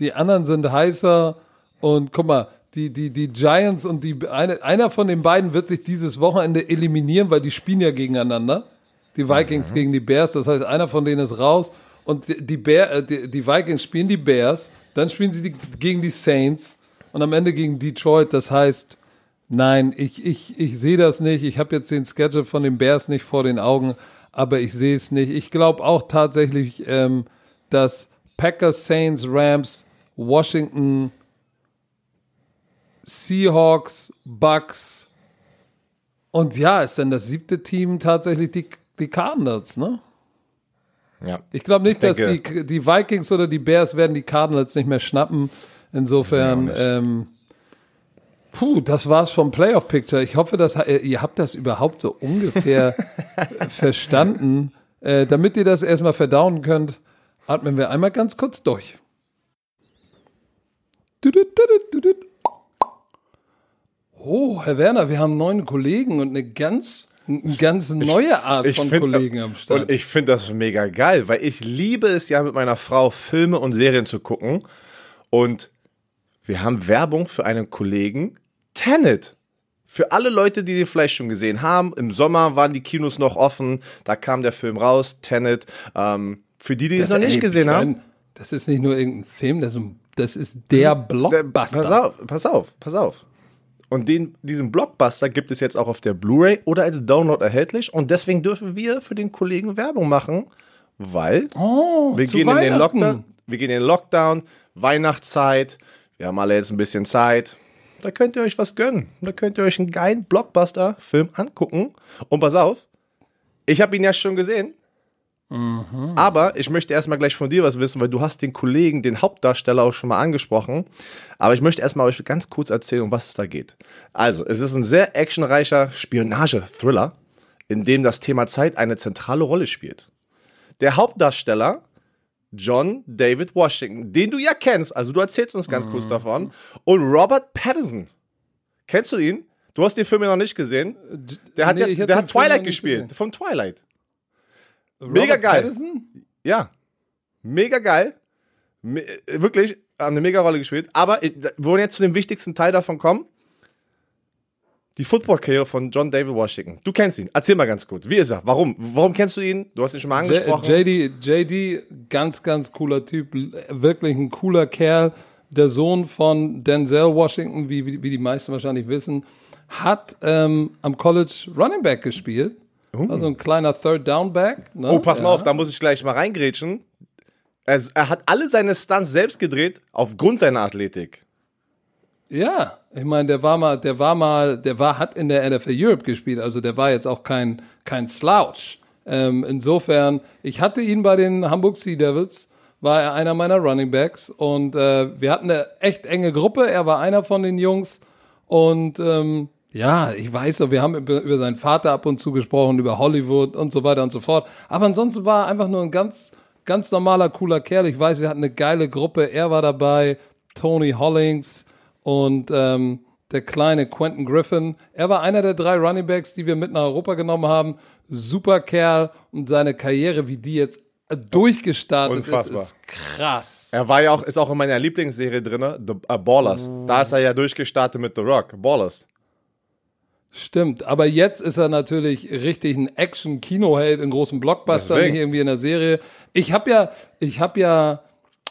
Die anderen sind heißer und guck mal, die, die, die Giants und die eine, einer von den beiden wird sich dieses Wochenende eliminieren, weil die spielen ja gegeneinander. Die Vikings mhm. gegen die Bears. Das heißt, einer von denen ist raus und die, Bear, äh, die, die, Vikings spielen die Bears, dann spielen sie die, gegen die Saints und am Ende gegen Detroit. Das heißt, nein, ich, ich, ich sehe das nicht. Ich habe jetzt den Schedule von den Bears nicht vor den Augen, aber ich sehe es nicht. Ich glaube auch tatsächlich, ähm, dass Packers, Saints, Rams, Washington, Seahawks, Bucks und ja, ist dann das siebte Team tatsächlich die, die Cardinals, ne? Ja. Ich glaube nicht, ich dass die, die Vikings oder die Bears werden die Cardinals nicht mehr schnappen. Insofern, ähm, puh, das war's vom Playoff Picture. Ich hoffe, dass äh, ihr habt das überhaupt so ungefähr verstanden. Äh, damit ihr das erstmal verdauen könnt, atmen wir einmal ganz kurz durch. Oh, Herr Werner, wir haben neun Kollegen und eine ganz eine ganz neue Art ich, von find, Kollegen am Start. Und ich finde das mega geil, weil ich liebe es ja mit meiner Frau, Filme und Serien zu gucken. Und wir haben Werbung für einen Kollegen, Tenet. Für alle Leute, die den vielleicht schon gesehen haben, im Sommer waren die Kinos noch offen, da kam der Film raus, Tenet. Ähm, für die, die es noch nicht gesehen haben. Das ist nicht nur irgendein Film, das ist, das ist der Blockbuster. Pass auf, pass auf, pass auf. Und den, diesen Blockbuster gibt es jetzt auch auf der Blu-ray oder als Download erhältlich. Und deswegen dürfen wir für den Kollegen Werbung machen, weil oh, wir, gehen in den Lockdown, wir gehen in den Lockdown, Weihnachtszeit, wir haben alle jetzt ein bisschen Zeit. Da könnt ihr euch was gönnen. Da könnt ihr euch einen geilen Blockbuster-Film angucken. Und pass auf, ich habe ihn ja schon gesehen. Mhm. Aber ich möchte erstmal gleich von dir was wissen, weil du hast den Kollegen, den Hauptdarsteller auch schon mal angesprochen. Aber ich möchte erstmal euch ganz kurz erzählen, um was es da geht. Also, es ist ein sehr actionreicher Spionage-Thriller in dem das Thema Zeit eine zentrale Rolle spielt. Der Hauptdarsteller, John David Washington, den du ja kennst, also du erzählst uns ganz kurz davon, und Robert Pattinson. Kennst du ihn? Du hast den Film ja noch nicht gesehen. Der hat, Nee, ja, der hat Twilight gespielt, gesehen. von Twilight. Mega geil. Pattinson? Ja, mega geil. Me wirklich, haben eine mega Rolle gespielt. Aber äh, wir wollen jetzt zu dem wichtigsten Teil davon kommen. Die Football-Karriere von John David Washington. Du kennst ihn. Erzähl mal ganz gut. Wie ist er? Warum? Warum kennst du ihn? Du hast ihn schon mal angesprochen. JD, JD, ganz, ganz cooler Typ, wirklich ein cooler Kerl. Der Sohn von Denzel Washington, wie, wie, wie die meisten wahrscheinlich wissen, hat ähm, am College Running Back gespielt. Also ein kleiner Third Down Back. Ne? oh, pass mal Ja. auf, da muss ich gleich mal reingrätschen. Er, er hat alle seine Stunts selbst gedreht, aufgrund seiner Athletik. Ja, ich meine, der war mal, der war mal, der war, hat in der NFL Europe gespielt, also der war jetzt auch kein, kein Slouch. Ähm, insofern, ich hatte ihn bei den Hamburg Sea Devils, war er einer meiner Running Backs und äh, wir hatten eine echt enge Gruppe. Er war einer von den Jungs und ähm, ja, ich weiß, wir haben über, über seinen Vater ab und zu gesprochen, über Hollywood und so weiter und so fort. Aber ansonsten war er einfach nur ein ganz, ganz normaler, cooler Kerl. Ich weiß, wir hatten eine geile Gruppe. Er war dabei, Tony Hollings und ähm, der kleine Quentin Griffin. Er war einer der drei Running Backs, die wir mit nach Europa genommen haben. Super Kerl und seine Karriere, wie die jetzt durchgestartet Unfassbar. ist, ist krass. Er war ja auch, ist auch in meiner Lieblingsserie drin, The uh, Ballers. Da ist er ja durchgestartet mit The Rock. Ballers. Stimmt, aber jetzt ist er natürlich richtig ein Action-Kinoheld in großen Blockbustern, Deswegen. nicht irgendwie in der Serie. Ich habe ja, ich habe ja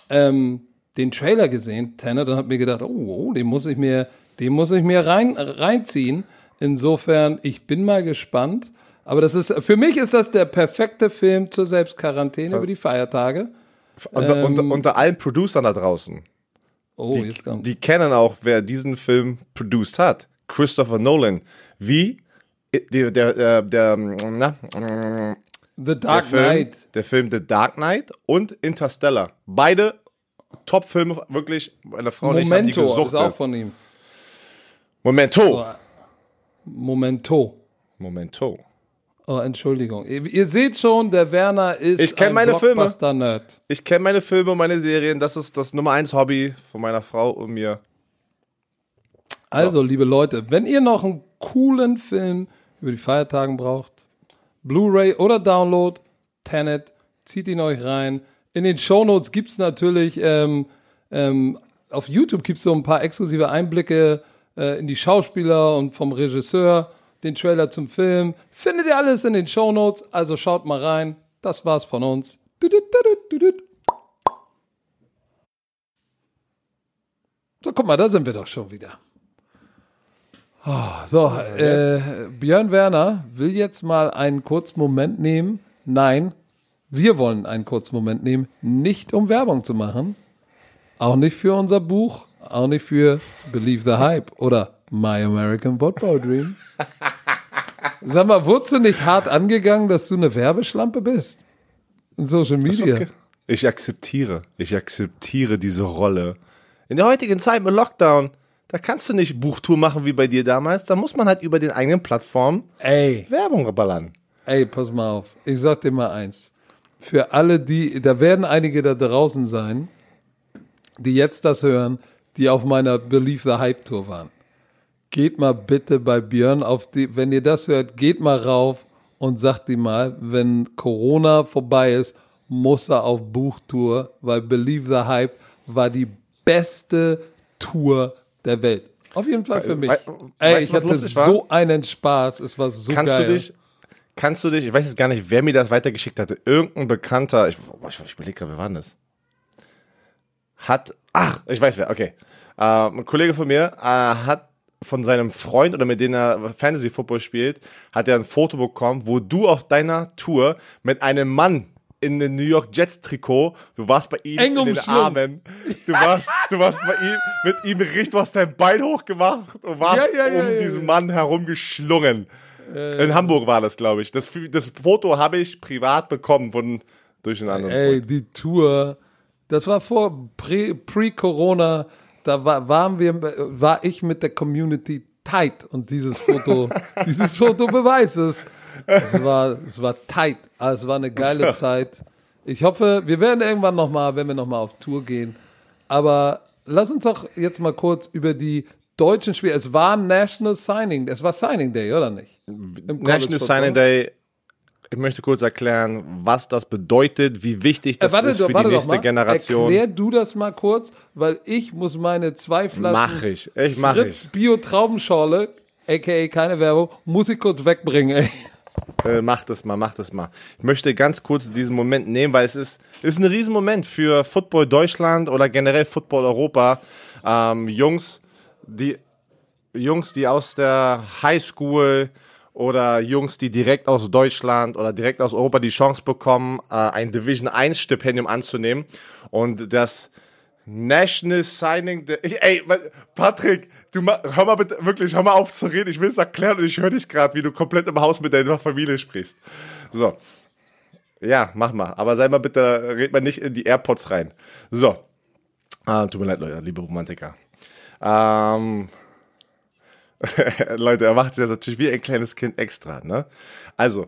ähm, den Trailer gesehen, Tenet, und habe mir gedacht, oh, oh, den muss ich mir, den muss ich mir rein, reinziehen. Insofern, ich bin mal gespannt. Aber das ist, für mich ist das der perfekte Film zur Selbstquarantäne über die Feiertage. Unter, Ähm. unter, unter allen Producern da draußen. Oh, Die, jetzt kommt. die kennen auch, wer diesen Film produced hat. Christopher Nolan. Wie der, der, der, der, na, The der, Dark Film, Knight. der Film The Dark Knight und Interstellar. Beide Top-Filme, wirklich. Meine Frau und ich haben die Momento ist auch von ihm. Momento. Momento. Momento. Oh, Entschuldigung. Ihr, seht schon, der Werner ist Ich kenn ein meine Filme. Blockbuster-Nerd. Ich kenne meine Filme und meine Serien. Das ist das Nummer eins Hobby von meiner Frau und mir. Also, liebe Leute, wenn ihr noch einen coolen Film über die Feiertagen braucht, Blu-ray oder Download, Tenet, zieht ihn euch rein. In den Shownotes gibt es natürlich, ähm, ähm, auf YouTube gibt es so ein paar exklusive Einblicke äh, in die Schauspieler und vom Regisseur, den Trailer zum Film. Findet ihr alles in den Shownotes, also schaut mal rein. Das war's von uns. So, guck mal, da sind wir doch schon wieder. Oh, so, äh, Björn Werner will jetzt mal einen kurzen Moment nehmen. Nein, wir wollen einen kurzen Moment nehmen, nicht um Werbung zu machen, auch nicht für unser Buch, auch nicht für Believe the Hype oder My American Football Dream. Sag mal, wurdest du nicht hart angegangen, dass du eine Werbeschlampe bist? In Social Media. Okay. Ich akzeptiere. Ich akzeptiere diese Rolle. In der heutigen Zeit mit Lockdown, da kannst du nicht Buchtour machen wie bei dir damals. Da muss man halt über den eigenen Plattformen Ey, Werbung ballern. ey, pass mal auf. Ich sag dir mal eins. Für alle, die, da werden einige da draußen sein, die jetzt das hören, die auf meiner Believe the Hype Tour waren. Geht mal bitte bei Björn auf die, wenn ihr das hört, geht mal rauf und sagt ihm mal, wenn Corona vorbei ist, muss er auf Buchtour, weil Believe the Hype war die beste Tour der Welt. Auf jeden Fall für mich. wei- Ey, weißt ich hatte so einen Spaß. Es war so Kannst geil. du dich, kannst du dich, ich weiß jetzt gar nicht, wer mir das weitergeschickt hatte, irgendein Bekannter, ich, ich, ich überlege gerade, wer war denn das? Hat, ach, ich weiß wer, okay. Äh, ein Kollege von mir äh, hat von seinem Freund oder mit dem er Fantasy Football spielt, hat er ein Foto bekommen, wo du auf deiner Tour mit einem Mann in einem New York Jets Trikot, du warst bei ihm Eng in den. Armen, du warst, du warst bei ihm, mit ihm richtig, du hast dein Bein hochgemacht und warst Ja, ja, ja, um ja, diesen. Mann herumgeschlungen. In Hamburg war das, glaube ich. Das, das Foto habe ich privat bekommen von durch einen anderen Ey, Freund. die Tour, das war vor Pre- Pre-Corona, da war, waren wir, war ich mit der Community tight und dieses Foto, dieses Foto beweist es. Es war, es war tight. Ah, es war eine geile Zeit. Ich hoffe, wir werden irgendwann nochmal, wenn wir nochmal auf Tour gehen. Aber lass uns doch jetzt mal kurz über die deutschen Spiele. Es war National Signing, es war Signing Day, oder nicht? National Signing Day. Ich möchte kurz erklären, was das bedeutet, wie wichtig das äh, warte, ist für die nächste Generation. Erklär du das mal kurz, weil ich muss meine zwei Flaschen mach ich. Ich mach Fritz ich. Bio Traubenschorle, aka keine Werbung, muss ich kurz wegbringen. Ey. Äh, mach das mal, mach das mal. Ich möchte ganz kurz diesen Moment nehmen, weil es ist, ist ein Riesenmoment für Football Deutschland oder generell Football Europa. Ähm, Jungs, die Jungs, die aus der Highschool oder Jungs, die direkt aus Deutschland oder direkt aus Europa die Chance bekommen, äh, ein Division 1 Stipendium anzunehmen. Und das National Signing Day. Ey, Patrick, du hör mal bitte, wirklich, hör mal auf zu reden. Ich will es erklären und ich höre dich gerade, wie du komplett im Haus mit deiner Familie sprichst. So. Ja, mach mal. Aber sei mal bitte, red mal nicht in die AirPods rein. So. Ah, tut mir leid, Leute, liebe Romantiker. Ähm, Leute, er macht das natürlich wie ein kleines Kind extra, ne? Also,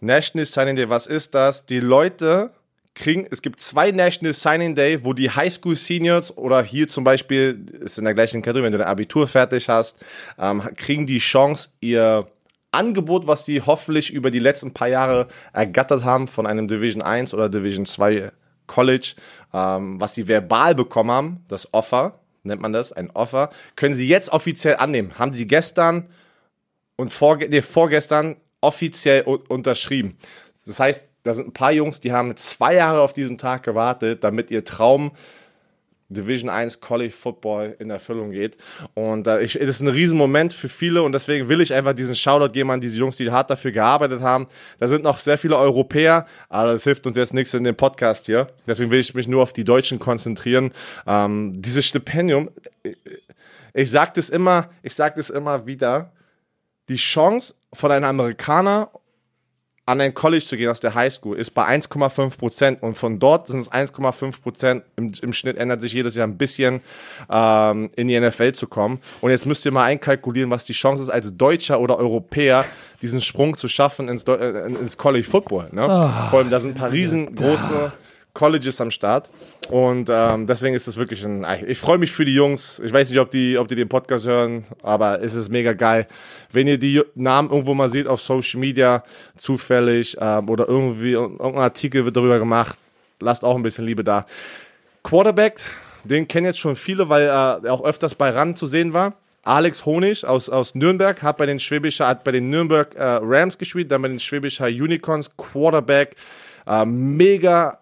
National Signing Day, was ist das? Die Leute kriegen, es gibt zwei National Signing Day, wo die Highschool Seniors oder hier zum Beispiel, ist in der gleichen Kategorie, wenn du dein Abitur fertig hast, ähm, kriegen die Chance, ihr Angebot, was sie hoffentlich über die letzten paar Jahre ergattert haben von einem Division 1 oder Division 2 College, ähm, was sie verbal bekommen haben, das Offer, nennt man das, ein Offer, können sie jetzt offiziell annehmen. Haben sie gestern und vorge nee, vorgestern offiziell unterschrieben. Das heißt, da sind ein paar Jungs, die haben zwei Jahre auf diesen Tag gewartet, damit ihr Traum Division 1 College Football in Erfüllung geht. Und äh, ich, das ist ein Riesenmoment für viele und deswegen will ich einfach diesen Shoutout geben an diese Jungs, die hart dafür gearbeitet haben. Da sind noch sehr viele Europäer, aber das hilft uns jetzt nichts in dem Podcast hier. Deswegen will ich mich nur auf die Deutschen konzentrieren. Ähm, dieses Stipendium, ich, ich sage das immer, ich sage das immer wieder, die Chance von einem Amerikaner an ein College zu gehen aus der Highschool ist bei 1,5 Prozent und von dort sind es 1,5 Prozent. Im, Im, Schnitt ändert sich jedes Jahr ein bisschen, ähm, in die NFL zu kommen. Und jetzt müsst ihr mal einkalkulieren, was die Chance ist, als Deutscher oder Europäer diesen Sprung zu schaffen ins, äh, ins College Football. Ne? Oh, Vor allem, da sind ein paar riesengroße Colleges am Start. Und ähm, deswegen ist es wirklich ein. Ich freue mich für die Jungs. Ich weiß nicht, ob die, ob die den Podcast hören, aber es ist mega geil. Wenn ihr die Namen irgendwo mal seht auf Social Media, zufällig ähm, oder irgendwie irgendein Artikel wird darüber gemacht, lasst auch ein bisschen Liebe da. Quarterback, den kennen jetzt schon viele, weil er auch öfters bei RAN zu sehen war. Alex Honig aus, aus Nürnberg hat bei den Schwäbischer, hat bei den Nürnberg äh, Rams gespielt, dann bei den Schwäbischer Unicorns, Quarterback, äh, mega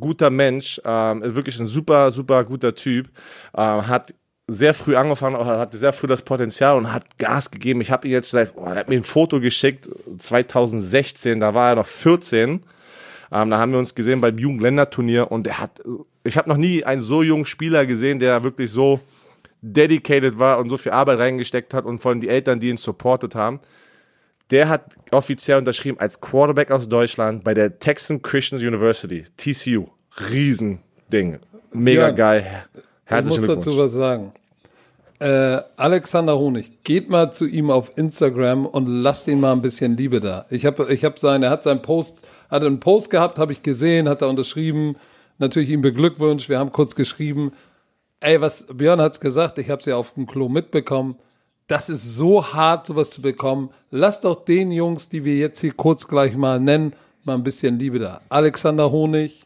guter Mensch, ähm, wirklich ein super, super guter Typ, ähm, hat sehr früh angefangen, hatte sehr früh das Potenzial und hat Gas gegeben. Ich habe ihn jetzt seit, oh, er hat mir ein Foto geschickt, 2016, da war er noch 14. Ähm, da haben wir uns gesehen beim Jugendländerturnier und er hat, ich habe noch nie einen so jungen Spieler gesehen, der wirklich so dedicated war und so viel Arbeit reingesteckt hat und vor allem die Eltern, die ihn supportet haben der hat offiziell unterschrieben als Quarterback aus Deutschland bei der Texan Christian University, TCU. Riesending. Mega ja, geil. Herzlichen ich muss dazu was sagen. Äh, Alexander Honig, geht mal zu ihm auf Instagram und lasst ihn mal ein bisschen Liebe da. Ich habe ich hab sein, er hat seinen Post, hat einen Post gehabt, habe ich gesehen, hat er unterschrieben, natürlich ihm beglückwünscht, wir haben kurz geschrieben. Ey, was Björn hat's gesagt, ich habe es ja auf dem Klo mitbekommen das ist so hart, sowas zu bekommen. Lass doch den Jungs, die wir jetzt hier kurz gleich mal nennen, mal ein bisschen Liebe da. Alexander Honig,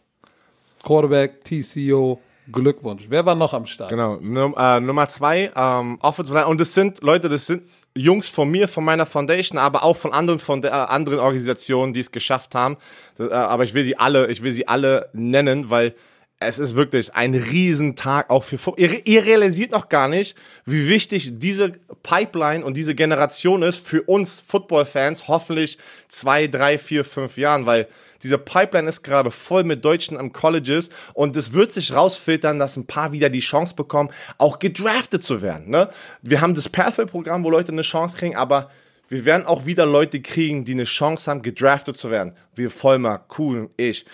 Quarterback, TCO, Glückwunsch. Wer war noch am Start? Genau, Num äh, Nummer zwei, ähm, Offensive Und das sind, Leute, das sind Jungs von mir, von meiner Foundation, aber auch von anderen, von der, äh, anderen Organisationen, die es geschafft haben. Das, äh, aber ich will sie alle, ich will sie alle nennen, weil es ist wirklich ein Riesentag auch für ihr, ihr realisiert noch gar nicht, wie wichtig diese Pipeline und diese Generation ist für uns Football-Fans, hoffentlich zwei, drei, vier, fünf Jahren, weil diese Pipeline ist gerade voll mit Deutschen am Colleges und es wird sich rausfiltern, dass ein paar wieder die Chance bekommen, auch gedraftet zu werden. Ne? Wir haben das Pathway-Programm, wo Leute eine Chance kriegen, aber wir werden auch wieder Leute kriegen, die eine Chance haben, gedraftet zu werden. Wir Vollmer, Kuhn, ich.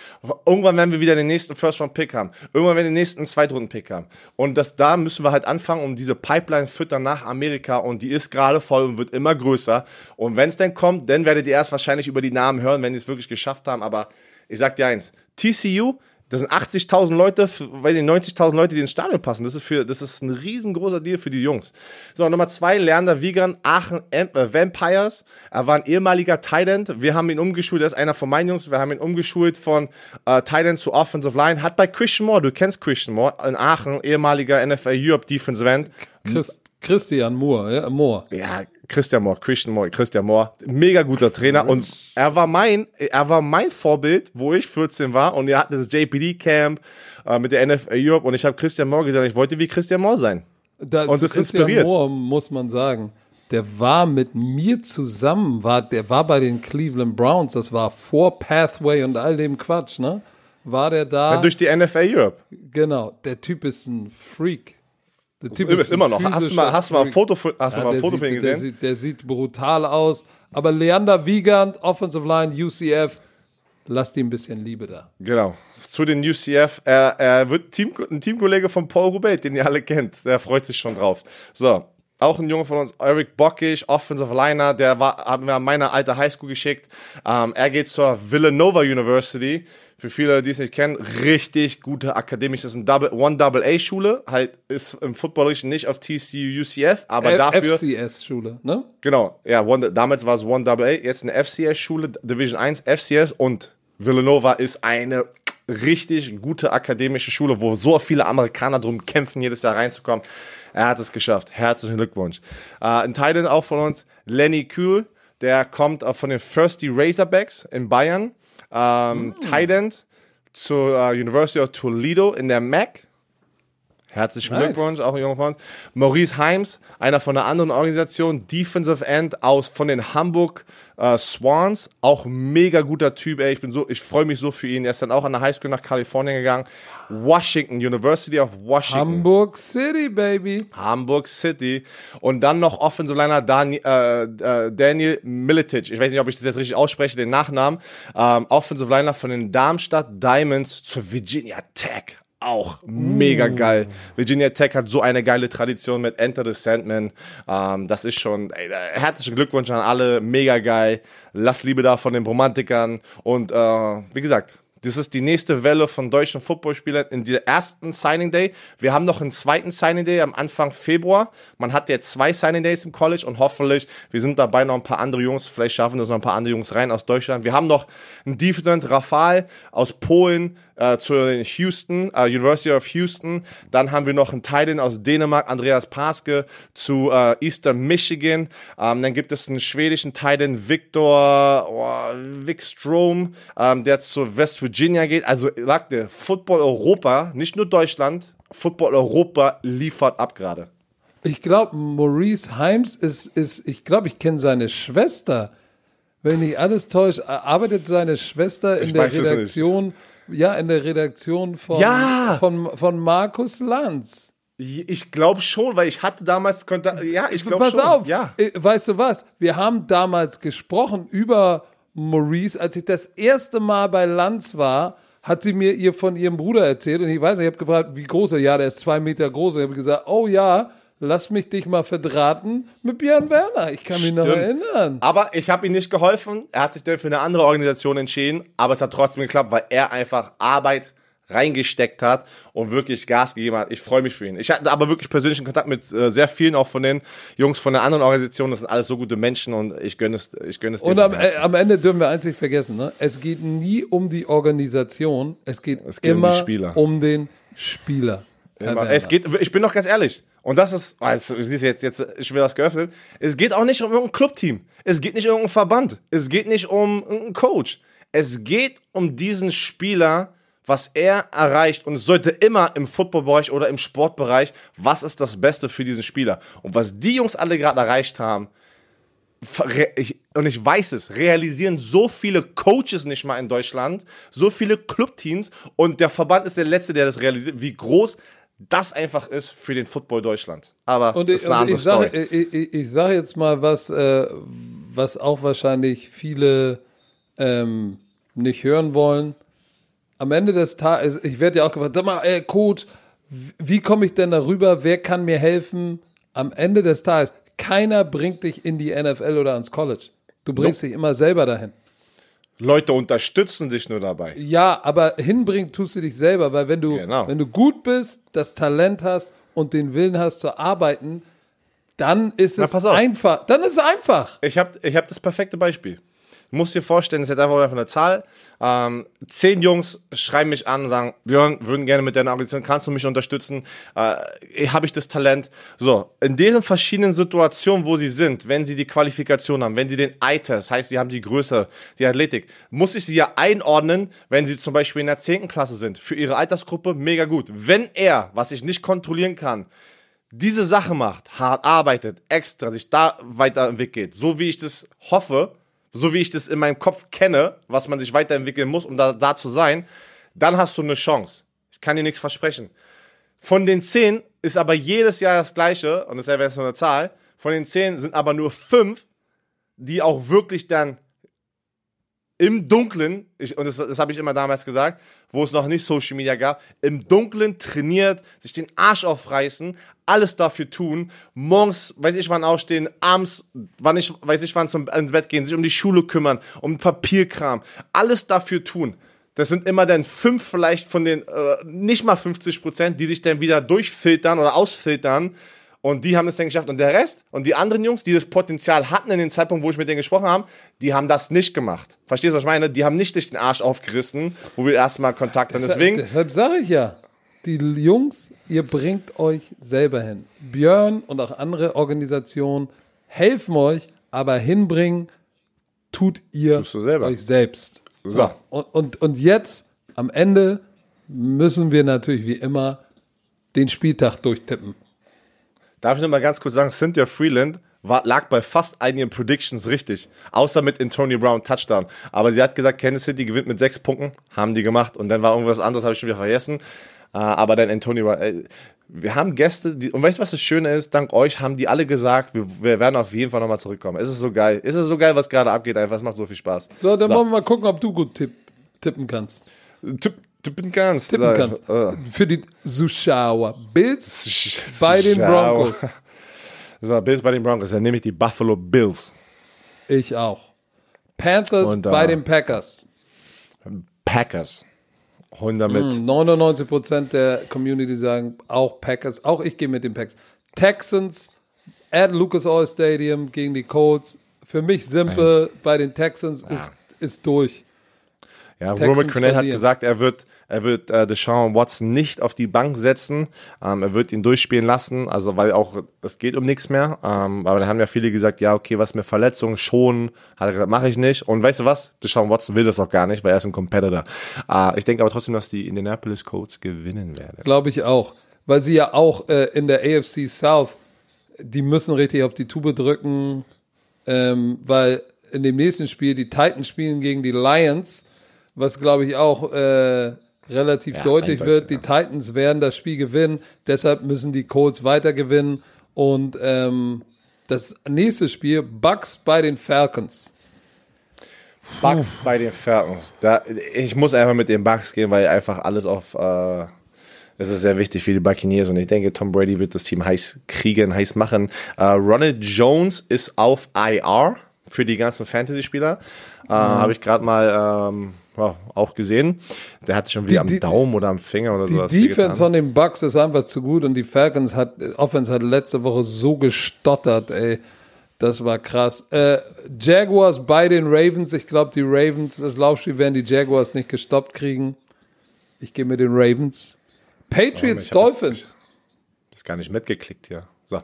Irgendwann werden wir wieder den nächsten First-Round-Pick haben. Irgendwann werden wir den nächsten Zweitrunden-Pick haben. Und das, da müssen wir halt anfangen, um diese Pipeline füttern nach Amerika. Und die ist gerade voll und wird immer größer. Und wenn es denn kommt, dann werdet ihr erst wahrscheinlich über die Namen hören, wenn die es wirklich geschafft haben. Aber ich sag dir eins, TCU das sind 80.000 Leute, weil die 90.000 Leute, die ins Stadion passen. Das ist für, das ist ein riesengroßer Deal für die Jungs. So, Nummer zwei, Lerner Wiegand, Aachen äh, Vampires. Er war ein ehemaliger Tight Wir haben ihn umgeschult, er ist einer von meinen Jungs. Wir haben ihn umgeschult von äh, Tight zu Offensive Line. Hat bei Christian Moore, du kennst Christian Moore, in Aachen, ehemaliger NFL Europe Defensive End. Chris, Christian Moore, ja, Moore. Ja, Christian Moore, Christian Moore, Christian Moore, mega guter Trainer und er war mein, er war mein Vorbild, wo ich 14 war und er hatte das JPD Camp äh, mit der NFL Europe und ich habe Christian Moore gesagt, ich wollte wie Christian Moore sein. Da, und das Christian inspiriert. Moore muss man sagen, der war mit mir zusammen, war, der war bei den Cleveland Browns, das war vor Pathway und all dem Quatsch, ne? War der da? Ja, durch die NFL Europe. Genau, der Typ ist ein Freak. Der Typ ist immer noch. Hast du mal, hast du mal ein Foto, hast ja, du mal ein Foto von ihm gesehen? Der sieht, der sieht, brutal aus. Aber Leander Wiegand, Offensive Line, UCF, lasst ihm ein bisschen Liebe da. Genau. Zu den UCF. Er, er wird Team, ein Teamkollege von Paul Roubaix, den ihr alle kennt. Der freut sich schon drauf. So. Auch ein Junge von uns, Eric Bockisch, Offensive Liner, der war, haben wir an meine alte Highschool geschickt. Ähm, er geht zur Villanova University für viele, die es nicht kennen, richtig gute akademische, das ist eine Double, One-Double-A-Schule, halt ist im Footballischen nicht auf TCU, UCF, aber F dafür... FCS-Schule, ne? Genau, ja, one, damals war es One-Double-A, jetzt eine FCS-Schule, Division 1, FCS und Villanova ist eine richtig gute akademische Schule, wo so viele Amerikaner drum kämpfen, jedes Jahr reinzukommen. Er hat es geschafft. Herzlichen Glückwunsch. Äh, ein Teil auch von uns, Lenny Kühl, der kommt von den Thirsty Razorbacks in Bayern ähm, mm. Tight End zur uh, University of Toledo in der MAC. Herzlichen nice. Glückwunsch, auch ein junger Freund. Maurice Heims, einer von einer anderen Organisation, Defensive End aus von den Hamburg äh, Swans, auch mega guter Typ, ey. Ich bin so, ich freue mich so für ihn. Er ist dann auch an der Highschool nach Kalifornien gegangen. Washington, University of Washington. Hamburg City, baby. Hamburg City. Und dann noch Offensive Liner Daniel, äh, äh, Daniel Militic. Ich weiß nicht, ob ich das jetzt richtig ausspreche, den Nachnamen. Ähm, Offensive Liner von den Darmstadt Diamonds zur Virginia Tech auch mega uh. geil. Virginia Tech hat so eine geile Tradition mit Enter the Sandman. Ähm, das ist schon, ey, herzlichen Glückwunsch an alle, mega geil. Lass Liebe da von den Romantikern. Und äh, wie gesagt, das ist die nächste Welle von deutschen Footballspielern in der ersten Signing Day. Wir haben noch einen zweiten Signing Day am Anfang Februar. Man hat ja zwei Signing Days im College und hoffentlich, wir sind dabei noch ein paar andere Jungs, vielleicht schaffen das noch ein paar andere Jungs rein aus Deutschland. Wir haben noch einen Defense Rafal aus Polen, äh, zu Houston, äh, University of Houston. Dann haben wir noch einen Titan aus Dänemark, Andreas Paske, zu äh, Eastern Michigan. Ähm, dann gibt es einen schwedischen Titan, Victor oh, Wickstrom, ähm, der zu West Virginia geht. Also, sagte, Football Europa, nicht nur Deutschland, Football Europa liefert ab gerade. Ich glaube, Maurice Heims ist, ist ich glaube, ich kenne seine Schwester. Wenn ich alles täuscht, arbeitet seine Schwester in ich der Redaktion ja, in der Redaktion von, ja. von, von Markus Lanz. Ich glaube schon, weil ich hatte damals Kontakt. Ja, ich glaube schon. Pass auf. Ja. Äh, weißt du was? Wir haben damals gesprochen über Maurice. Als ich das erste Mal bei Lanz war, hat sie mir ihr von ihrem Bruder erzählt. Und ich weiß nicht, ich habe gefragt, wie groß er Ja, der ist zwei Meter groß. Ich habe gesagt, oh ja, lass mich dich mal verdrahten mit Björn Werner. Ich kann mich Stimmt. noch erinnern. Aber ich habe ihm nicht geholfen. Er hat sich dann für eine andere Organisation entschieden. Aber es hat trotzdem geklappt, weil er einfach Arbeit reingesteckt hat und wirklich Gas gegeben hat. Ich freue mich für ihn. Ich hatte aber wirklich persönlichen Kontakt mit äh, sehr vielen auch von den Jungs von der anderen Organisation. Das sind alles so gute Menschen und ich gönne es, ich gönne es Und am, äh, am, Ende dürfen wir nicht vergessen, ne? es geht nie um die Organisation, es geht, es geht immer um, um den Spieler. Es geht, ich bin doch ganz ehrlich. Und das ist, oh, jetzt, jetzt, ich will das geöffnet. Es geht auch nicht um irgendein Clubteam. Es geht nicht um irgendeinen Verband. Es geht nicht um irgendeinen Coach. Es geht um diesen Spieler, was er erreicht. Und es sollte immer im Footballbereich oder im Sportbereich, was ist das Beste für diesen Spieler? Und was die Jungs alle gerade erreicht haben, und ich weiß es, realisieren so viele Coaches nicht mal in Deutschland, so viele Clubteams und der Verband ist der Letzte, der das realisiert, wie groß das einfach ist für den Football Deutschland. Aber und das ist eine und andere ich sage, Story. ich, ich, ich sage jetzt mal was, äh, was auch wahrscheinlich viele ähm, nicht hören wollen. Am Ende des Tages, ich werde ja auch gefragt, sag mal, ey, Coach, wie komme ich denn darüber? Wer kann mir helfen? Am Ende des Tages, keiner bringt dich in die NFL oder ans College. Du bringst dich immer selber dahin. Leute unterstützen dich nur dabei. Ja, aber hinbringen tust du dich selber, weil wenn du, Genau. wenn du gut bist, das Talent hast und den Willen hast zu arbeiten, dann ist Na, es einfach. Dann ist es einfach. Ich habe ich hab das perfekte Beispiel. Du musst dir vorstellen, das ist jetzt einfach eine Zahl. Ähm, zehn Jungs schreiben mich an und sagen, Björn, würden gerne mit deiner Organisation, kannst du mich unterstützen? Äh, Habe ich das Talent? So, in deren verschiedenen Situationen, wo sie sind, wenn sie die Qualifikation haben, wenn sie den Eye-Test, heißt, sie haben die Größe, die Athletik, muss ich sie ja einordnen, wenn sie zum Beispiel in der 10. Klasse sind. Für ihre Altersgruppe mega gut. Wenn er, was ich nicht kontrollieren kann, diese Sache macht, hart arbeitet, extra, sich da weiterentwickelt, so wie ich das hoffe, so wie ich das in meinem Kopf kenne, was man sich weiterentwickeln muss, um da, da zu sein, dann hast du eine Chance. Ich kann dir nichts versprechen. Von den zehn ist aber jedes Jahr das gleiche, und das wäre jetzt nur eine Zahl, von den zehn sind aber nur fünf, die auch wirklich dann im Dunkeln, ich, und das, das habe ich immer damals gesagt, wo es noch nicht Social Media gab, im Dunkeln trainiert, sich den Arsch aufreißen, alles dafür tun, morgens, weiß ich wann aufstehen, abends, wann ich, weiß ich wann zum ins Bett gehen, sich um die Schule kümmern, um Papierkram, alles dafür tun. Das sind immer dann fünf vielleicht von den, äh, nicht mal 50 Prozent, die sich dann wieder durchfiltern oder ausfiltern. Und die haben es dann geschafft. Und der Rest und die anderen Jungs, die das Potenzial hatten in dem Zeitpunkt, wo ich mit denen gesprochen habe, die haben das nicht gemacht. Verstehst du, was ich meine? Die haben nicht sich den Arsch aufgerissen, wo wir erstmal Kontakt hatten. Deswegen, Deshalb sage ich ja, die Jungs, ihr bringt euch selber hin. Björn und auch andere Organisationen helfen euch, aber hinbringen tut ihr selber. euch selbst. So. Und, und, und jetzt, am Ende, müssen wir natürlich wie immer den Spieltag durchtippen. Darf ich noch mal ganz kurz sagen, Cynthia Freeland war, lag bei fast einigen Predictions richtig. Außer mit Antonio Brown Touchdown. Aber sie hat gesagt, Kansas City gewinnt mit sechs Punkten. Haben die gemacht. Und dann war irgendwas anderes, habe ich schon wieder vergessen. Äh, aber dann Antonio Brown. Äh, wir haben Gäste, die, und weißt du, was das Schöne ist? Dank euch haben die alle gesagt, wir, wir werden auf jeden Fall nochmal zurückkommen. Es ist so geil. Es ist so geil, was gerade abgeht. Einfach, es macht so viel Spaß. So, dann wollen wir mal gucken, ob du gut tipp, tippen kannst. Tipp, tippen kannst. Tippen kannst. äh. Für die Zuschauer. Bills bei den. Broncos. So, Bills bei den Broncos. Dann nehme ich die Buffalo Bills. Ich auch. Panthers Und, äh, bei den Packers. Packers. Holen damit. Hm, 99% der Community sagen auch Packers. Auch ich gehe mit den Packers. Texans at Lucas Oil Stadium gegen die Colts. Für mich simpel bei den Texans ist, ist durch. Ja, Texans Roman Cornell hat gesagt, er wird, er wird äh, Deshaun Watson nicht auf die Bank setzen. Ähm, er wird ihn durchspielen lassen, also weil auch es geht um nichts mehr. Ähm, aber da haben ja viele gesagt, ja, okay, was mit Verletzungen schon, hat er gesagt, mache ich nicht. Und weißt du was? Deshaun Watson will das auch gar nicht, weil er ist ein Competitor. Äh, ich denke aber trotzdem, dass die Indianapolis Colts gewinnen werden. Glaube ich auch. Weil sie ja auch äh, in der AFC South, die müssen richtig auf die Tube drücken, ähm, weil in dem nächsten Spiel die Titans spielen gegen die Lions, was glaube ich auch äh, relativ Ja, deutlich wird. Die. Titans werden das Spiel gewinnen, deshalb müssen die Colts weiter gewinnen. Und ähm, das nächste Spiel, Bucks bei den Falcons. Bucks bei den Falcons. Da, ich muss einfach mit den Bucks gehen, weil einfach alles auf. Äh, es ist sehr wichtig für die Buccaneers und ich denke, Tom Brady wird das Team heiß kriegen, heiß machen. Äh, Ronald Jones ist auf IR für die ganzen Fantasy-Spieler. Äh, Habe ich gerade mal ähm, ja, auch gesehen. Der hat sich schon wieder Die- am Daumen oder am Finger oder Die sowas. Defense von den Bucks ist einfach zu gut und die Falcons hat, Offense hat letzte Woche so gestottert, ey. Das war krass. Äh, Jaguars bei den Ravens. Ich glaube, die Ravens, das Laufspiel werden die Jaguars nicht gestoppt kriegen. Ich gehe mit den Ravens. Patriots, ich hab das- Dolphins. ist gar nicht mitgeklickt hier. So.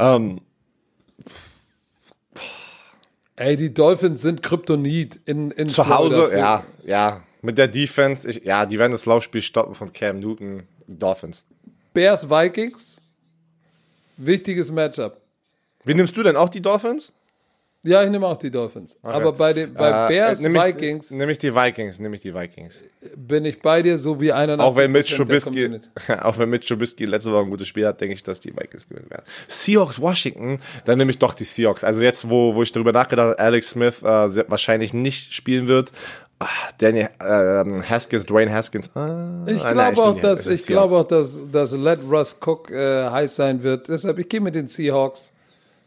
Ähm, Ey, die Dolphins sind Kryptonit in, in Zu Florida. Hause, ja, ja. Mit der Defense, ich, ja, die werden das Laufspiel stoppen von Cam Newton, Dolphins. Bears, Vikings. Wichtiges Matchup. Wie nimmst du denn auch die Dolphins? Ja, ich nehme auch die Dolphins. Okay. Aber bei, den, bei äh, Bears, ich, Vikings Nehme ich die Vikings, nehme ich die Vikings. bin ich bei dir, so wie einer Auch wenn Mitch Trubisky, auch wenn Mitch Trubisky letzte Woche ein gutes Spiel hat, denke ich, dass die Vikings gewinnen werden. Seahawks, Washington, dann nehme ich doch die Seahawks. Also jetzt, wo, wo ich darüber nachgedacht habe, Alex Smith äh, wahrscheinlich nicht spielen wird, Ah, Danny äh, Haskins, Dwayne Haskins. Ah, ich glaube auch, dass ich glaube auch, dass, dass Let Russ Cook äh, heiß sein wird. Deshalb ich gehe mit den Seahawks.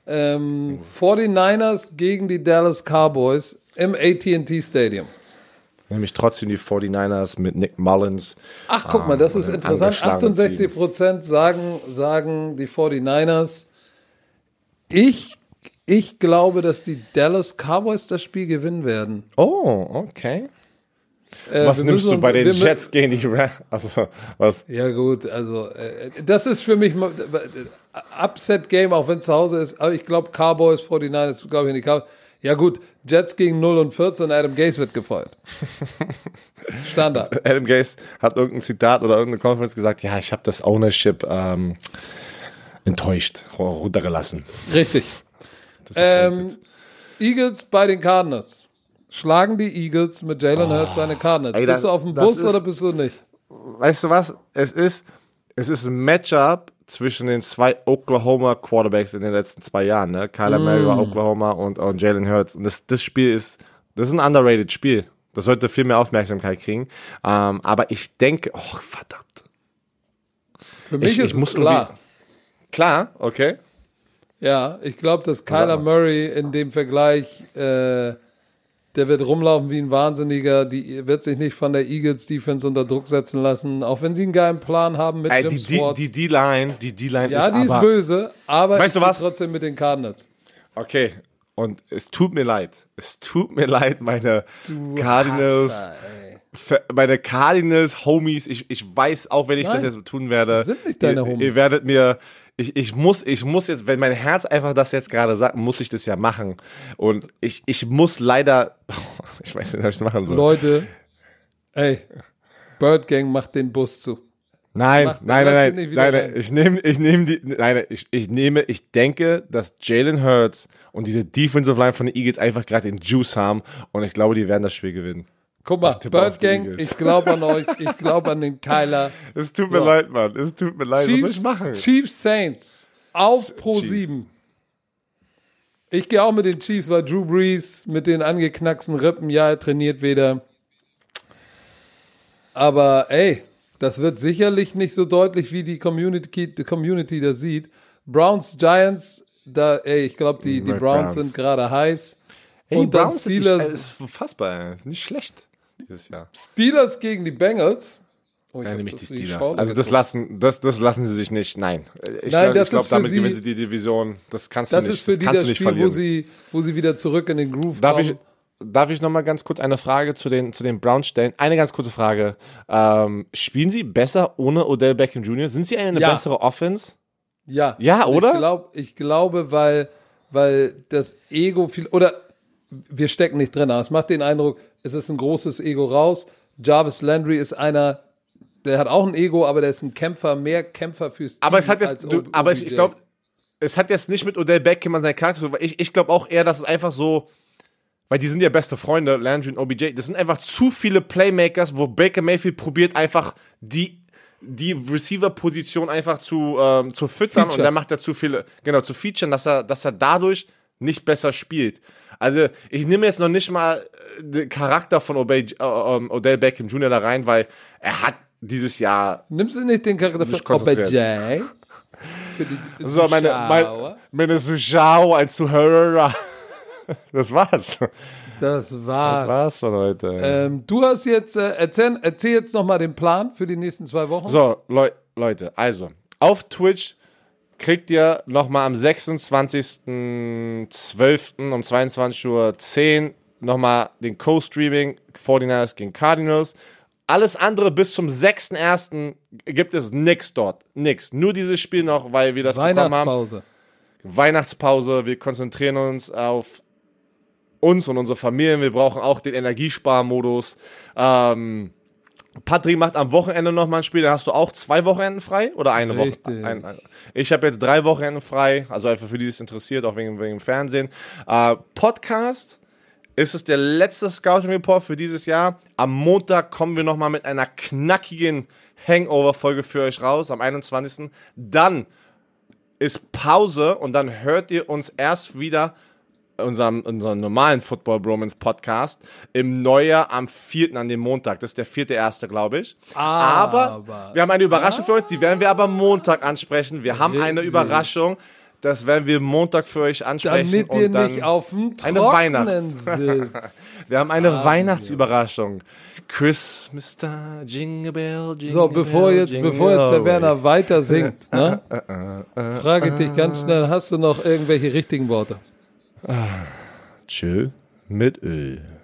Ähm, 49ers gegen die Dallas Cowboys im AT&T Stadium. Nämlich trotzdem die 49ers mit Nick Mullins. Ach, guck mal, das ist interessant. 68 Prozent sagen, sagen die 49ers. Ich ich glaube, dass die Dallas Cowboys das Spiel gewinnen werden. Oh, okay. Äh, was nimmst du bei den Jets gegen die Rams? Also, was? Ja, gut, also, äh, das ist für mich Upset-Game, auch wenn es zu Hause ist. Aber ich glaube, Cowboys, 49ers, glaube ich nicht. Cowboys. Ja, gut, Jets gegen 0 und 14 und Adam Gase wird gefeuert. Standard. Adam Gase hat irgendein Zitat oder irgendeine Konferenz gesagt: Ja, ich habe das Ownership ähm, enttäuscht, runtergelassen. Richtig. Ähm, Eagles bei den Cardinals. Schlagen die Eagles mit Jalen oh, Hurts seine Cardinals. Ey, bist du auf dem Bus ist, oder bist du nicht? Weißt du was? Es ist, es ist ein Matchup zwischen den zwei Oklahoma Quarterbacks in den letzten zwei Jahren. Ne? Kyler mm. Murray war Oklahoma und, und Jalen Hurts. Und das, das Spiel ist, das ist ein underrated Spiel. Das sollte viel mehr Aufmerksamkeit kriegen. Ähm, aber ich denke, oh verdammt. Für mich ich, ist ich es klar. Klar, okay. Ja, ich glaube, dass Kyler Murray in dem Vergleich, äh, der wird rumlaufen wie ein Wahnsinniger, die wird sich nicht von der Eagles Defense unter Druck setzen lassen, auch wenn sie einen geilen Plan haben mit Ey, Jim die, D-Line, die D-Line ja, ist Ja, die ist böse, aber weißt du was? trotzdem mit den Cardinals. Okay, und es tut mir leid. Es tut mir leid, meine du Cardinals. Hasser, meine Cardinals Homies, ich, ich weiß auch, wenn ich Nein, das jetzt tun werde, ihr, ihr werdet mir, ich, ich muss, ich muss jetzt, wenn mein Herz einfach das jetzt gerade sagt, muss ich das ja machen. Und ich, ich muss leider, ich weiß nicht, was ich machen soll. Leute, ey, Bird Gang macht den Bus zu. Nein, macht, nein, nein, nein, nein, nein, ich nehme, ich nehme die, nein, ich, ich nehme, ich denke, dass Jalen Hurts und diese Defensive Line von den Eagles einfach gerade den Juice haben und ich glaube, die werden das Spiel gewinnen. Guck mal, Bird Gang, ich glaube an euch, ich glaube an den Kyler. Es tut mir so. leid, Mann, es tut mir leid, Chiefs, was soll ich machen? Chiefs Saints auf Pro 7. Ich gehe auch mit den Chiefs, weil Drew Brees mit den angeknacksten Rippen, ja, er trainiert wieder. Aber ey, das wird sicherlich nicht so deutlich, wie die Community, die Community das sieht. Browns, Giants, da, ey, ich glaube, die, die Browns, Browns, sind gerade heiß. Hey, und Browns dann Steelers. Ist, nicht, ist fassbar, nicht schlecht dieses Jahr. Steelers gegen die Bengals. Oh, ja, nämlich die Steelers. Also das lassen, das, das lassen sie sich nicht. Nein, ich glaube, glaub, damit sie, gewinnen sie die Division. Das kannst das du nicht. Das ist für das die das Spiel, verlieren. wo sie, wo sie wieder zurück in den Groove darf kommen. Ich, darf ich noch mal ganz kurz eine Frage zu den, zu den Browns stellen? Eine ganz kurze Frage. Ähm, spielen sie besser ohne Odell Beckham Jr.? Sind sie eine ja. bessere Offense? Ja. Ja, oder? Ich, glaub, ich glaube, weil, weil das Ego viel, oder wir stecken nicht drin, aber es macht den Eindruck, es ist ein großes Ego raus. Jarvis Landry ist einer, der hat auch ein Ego, aber der ist ein Kämpfer, mehr Kämpfer fürs Team Aber es hat jetzt, du, aber ich, ich glaube, es hat jetzt nicht mit Odell Beckham an seinen Charakter, ich, ich glaube auch eher, dass es einfach so, weil die sind ja beste Freunde, Landry und OBJ, das sind einfach zu viele Playmakers, wo Baker Mayfield probiert einfach die die Receiver-Position einfach zu, ähm, zu füttern Feature. und dann macht er zu viele, genau, zu featuren, dass er, dass er dadurch nicht besser spielt. Also ich nehme jetzt noch nicht mal äh, den Charakter von Obey, äh, ähm, Odell Beckham Jr. da rein, weil er hat dieses Jahr. Nimmst du nicht den Charakter von OBJ? Für die so, meine, meine, meine Zuschauer als Zuhörer. Das war's. Das war's. Das war's von heute. Ähm, du hast jetzt, äh, erzähl, erzähl jetzt nochmal den Plan für die nächsten zwei Wochen. So, Leu Leute, also, auf Twitch kriegt ihr nochmal am 26.12. um 22.10 Uhr nochmal den Co-Streaming 49ers gegen Cardinals. Alles andere bis zum 6.1. gibt es nix dort. Nix. Nur dieses Spiel noch, weil wir das bekommen haben. Weihnachtspause. Wir konzentrieren uns auf uns und unsere Familien. Wir brauchen auch den Energiesparmodus. Ähm, Patrick macht am Wochenende noch mal ein Spiel, dann hast du auch zwei Wochenenden frei oder eine Richtig. Woche? Ein, ein, ich habe jetzt drei Wochenenden frei, also einfach für die, die es interessiert, auch wegen, wegen dem Fernsehen. Äh, Podcast ist es der letzte Scouting Report für dieses Jahr. Am Montag kommen wir noch mal mit einer knackigen Hangover-Folge für euch raus, am 21. Dann ist Pause und dann hört ihr uns erst wieder unserem, unserem normalen Football Bromance Podcast im Neujahr am 4. an dem Montag. Das ist der vierte erste, glaube ich. Aber- aber wir haben eine Überraschung für euch, die werden wir aber Montag ansprechen. Wir haben eine. Überraschung. Das werden wir Montag für euch ansprechen. Damit ihr nicht auf dem eine Weihnachts- sitzt. Wir haben eine Weihnachtsüberraschung. Chris, Mr. Jingle Bell, Jingle So, bevor Bell, jetzt, Jingle bevor jetzt der Werner weiter singt, ne? frage ich dich ganz schnell, hast du noch irgendwelche richtigen Worte? Tschö mit Öl.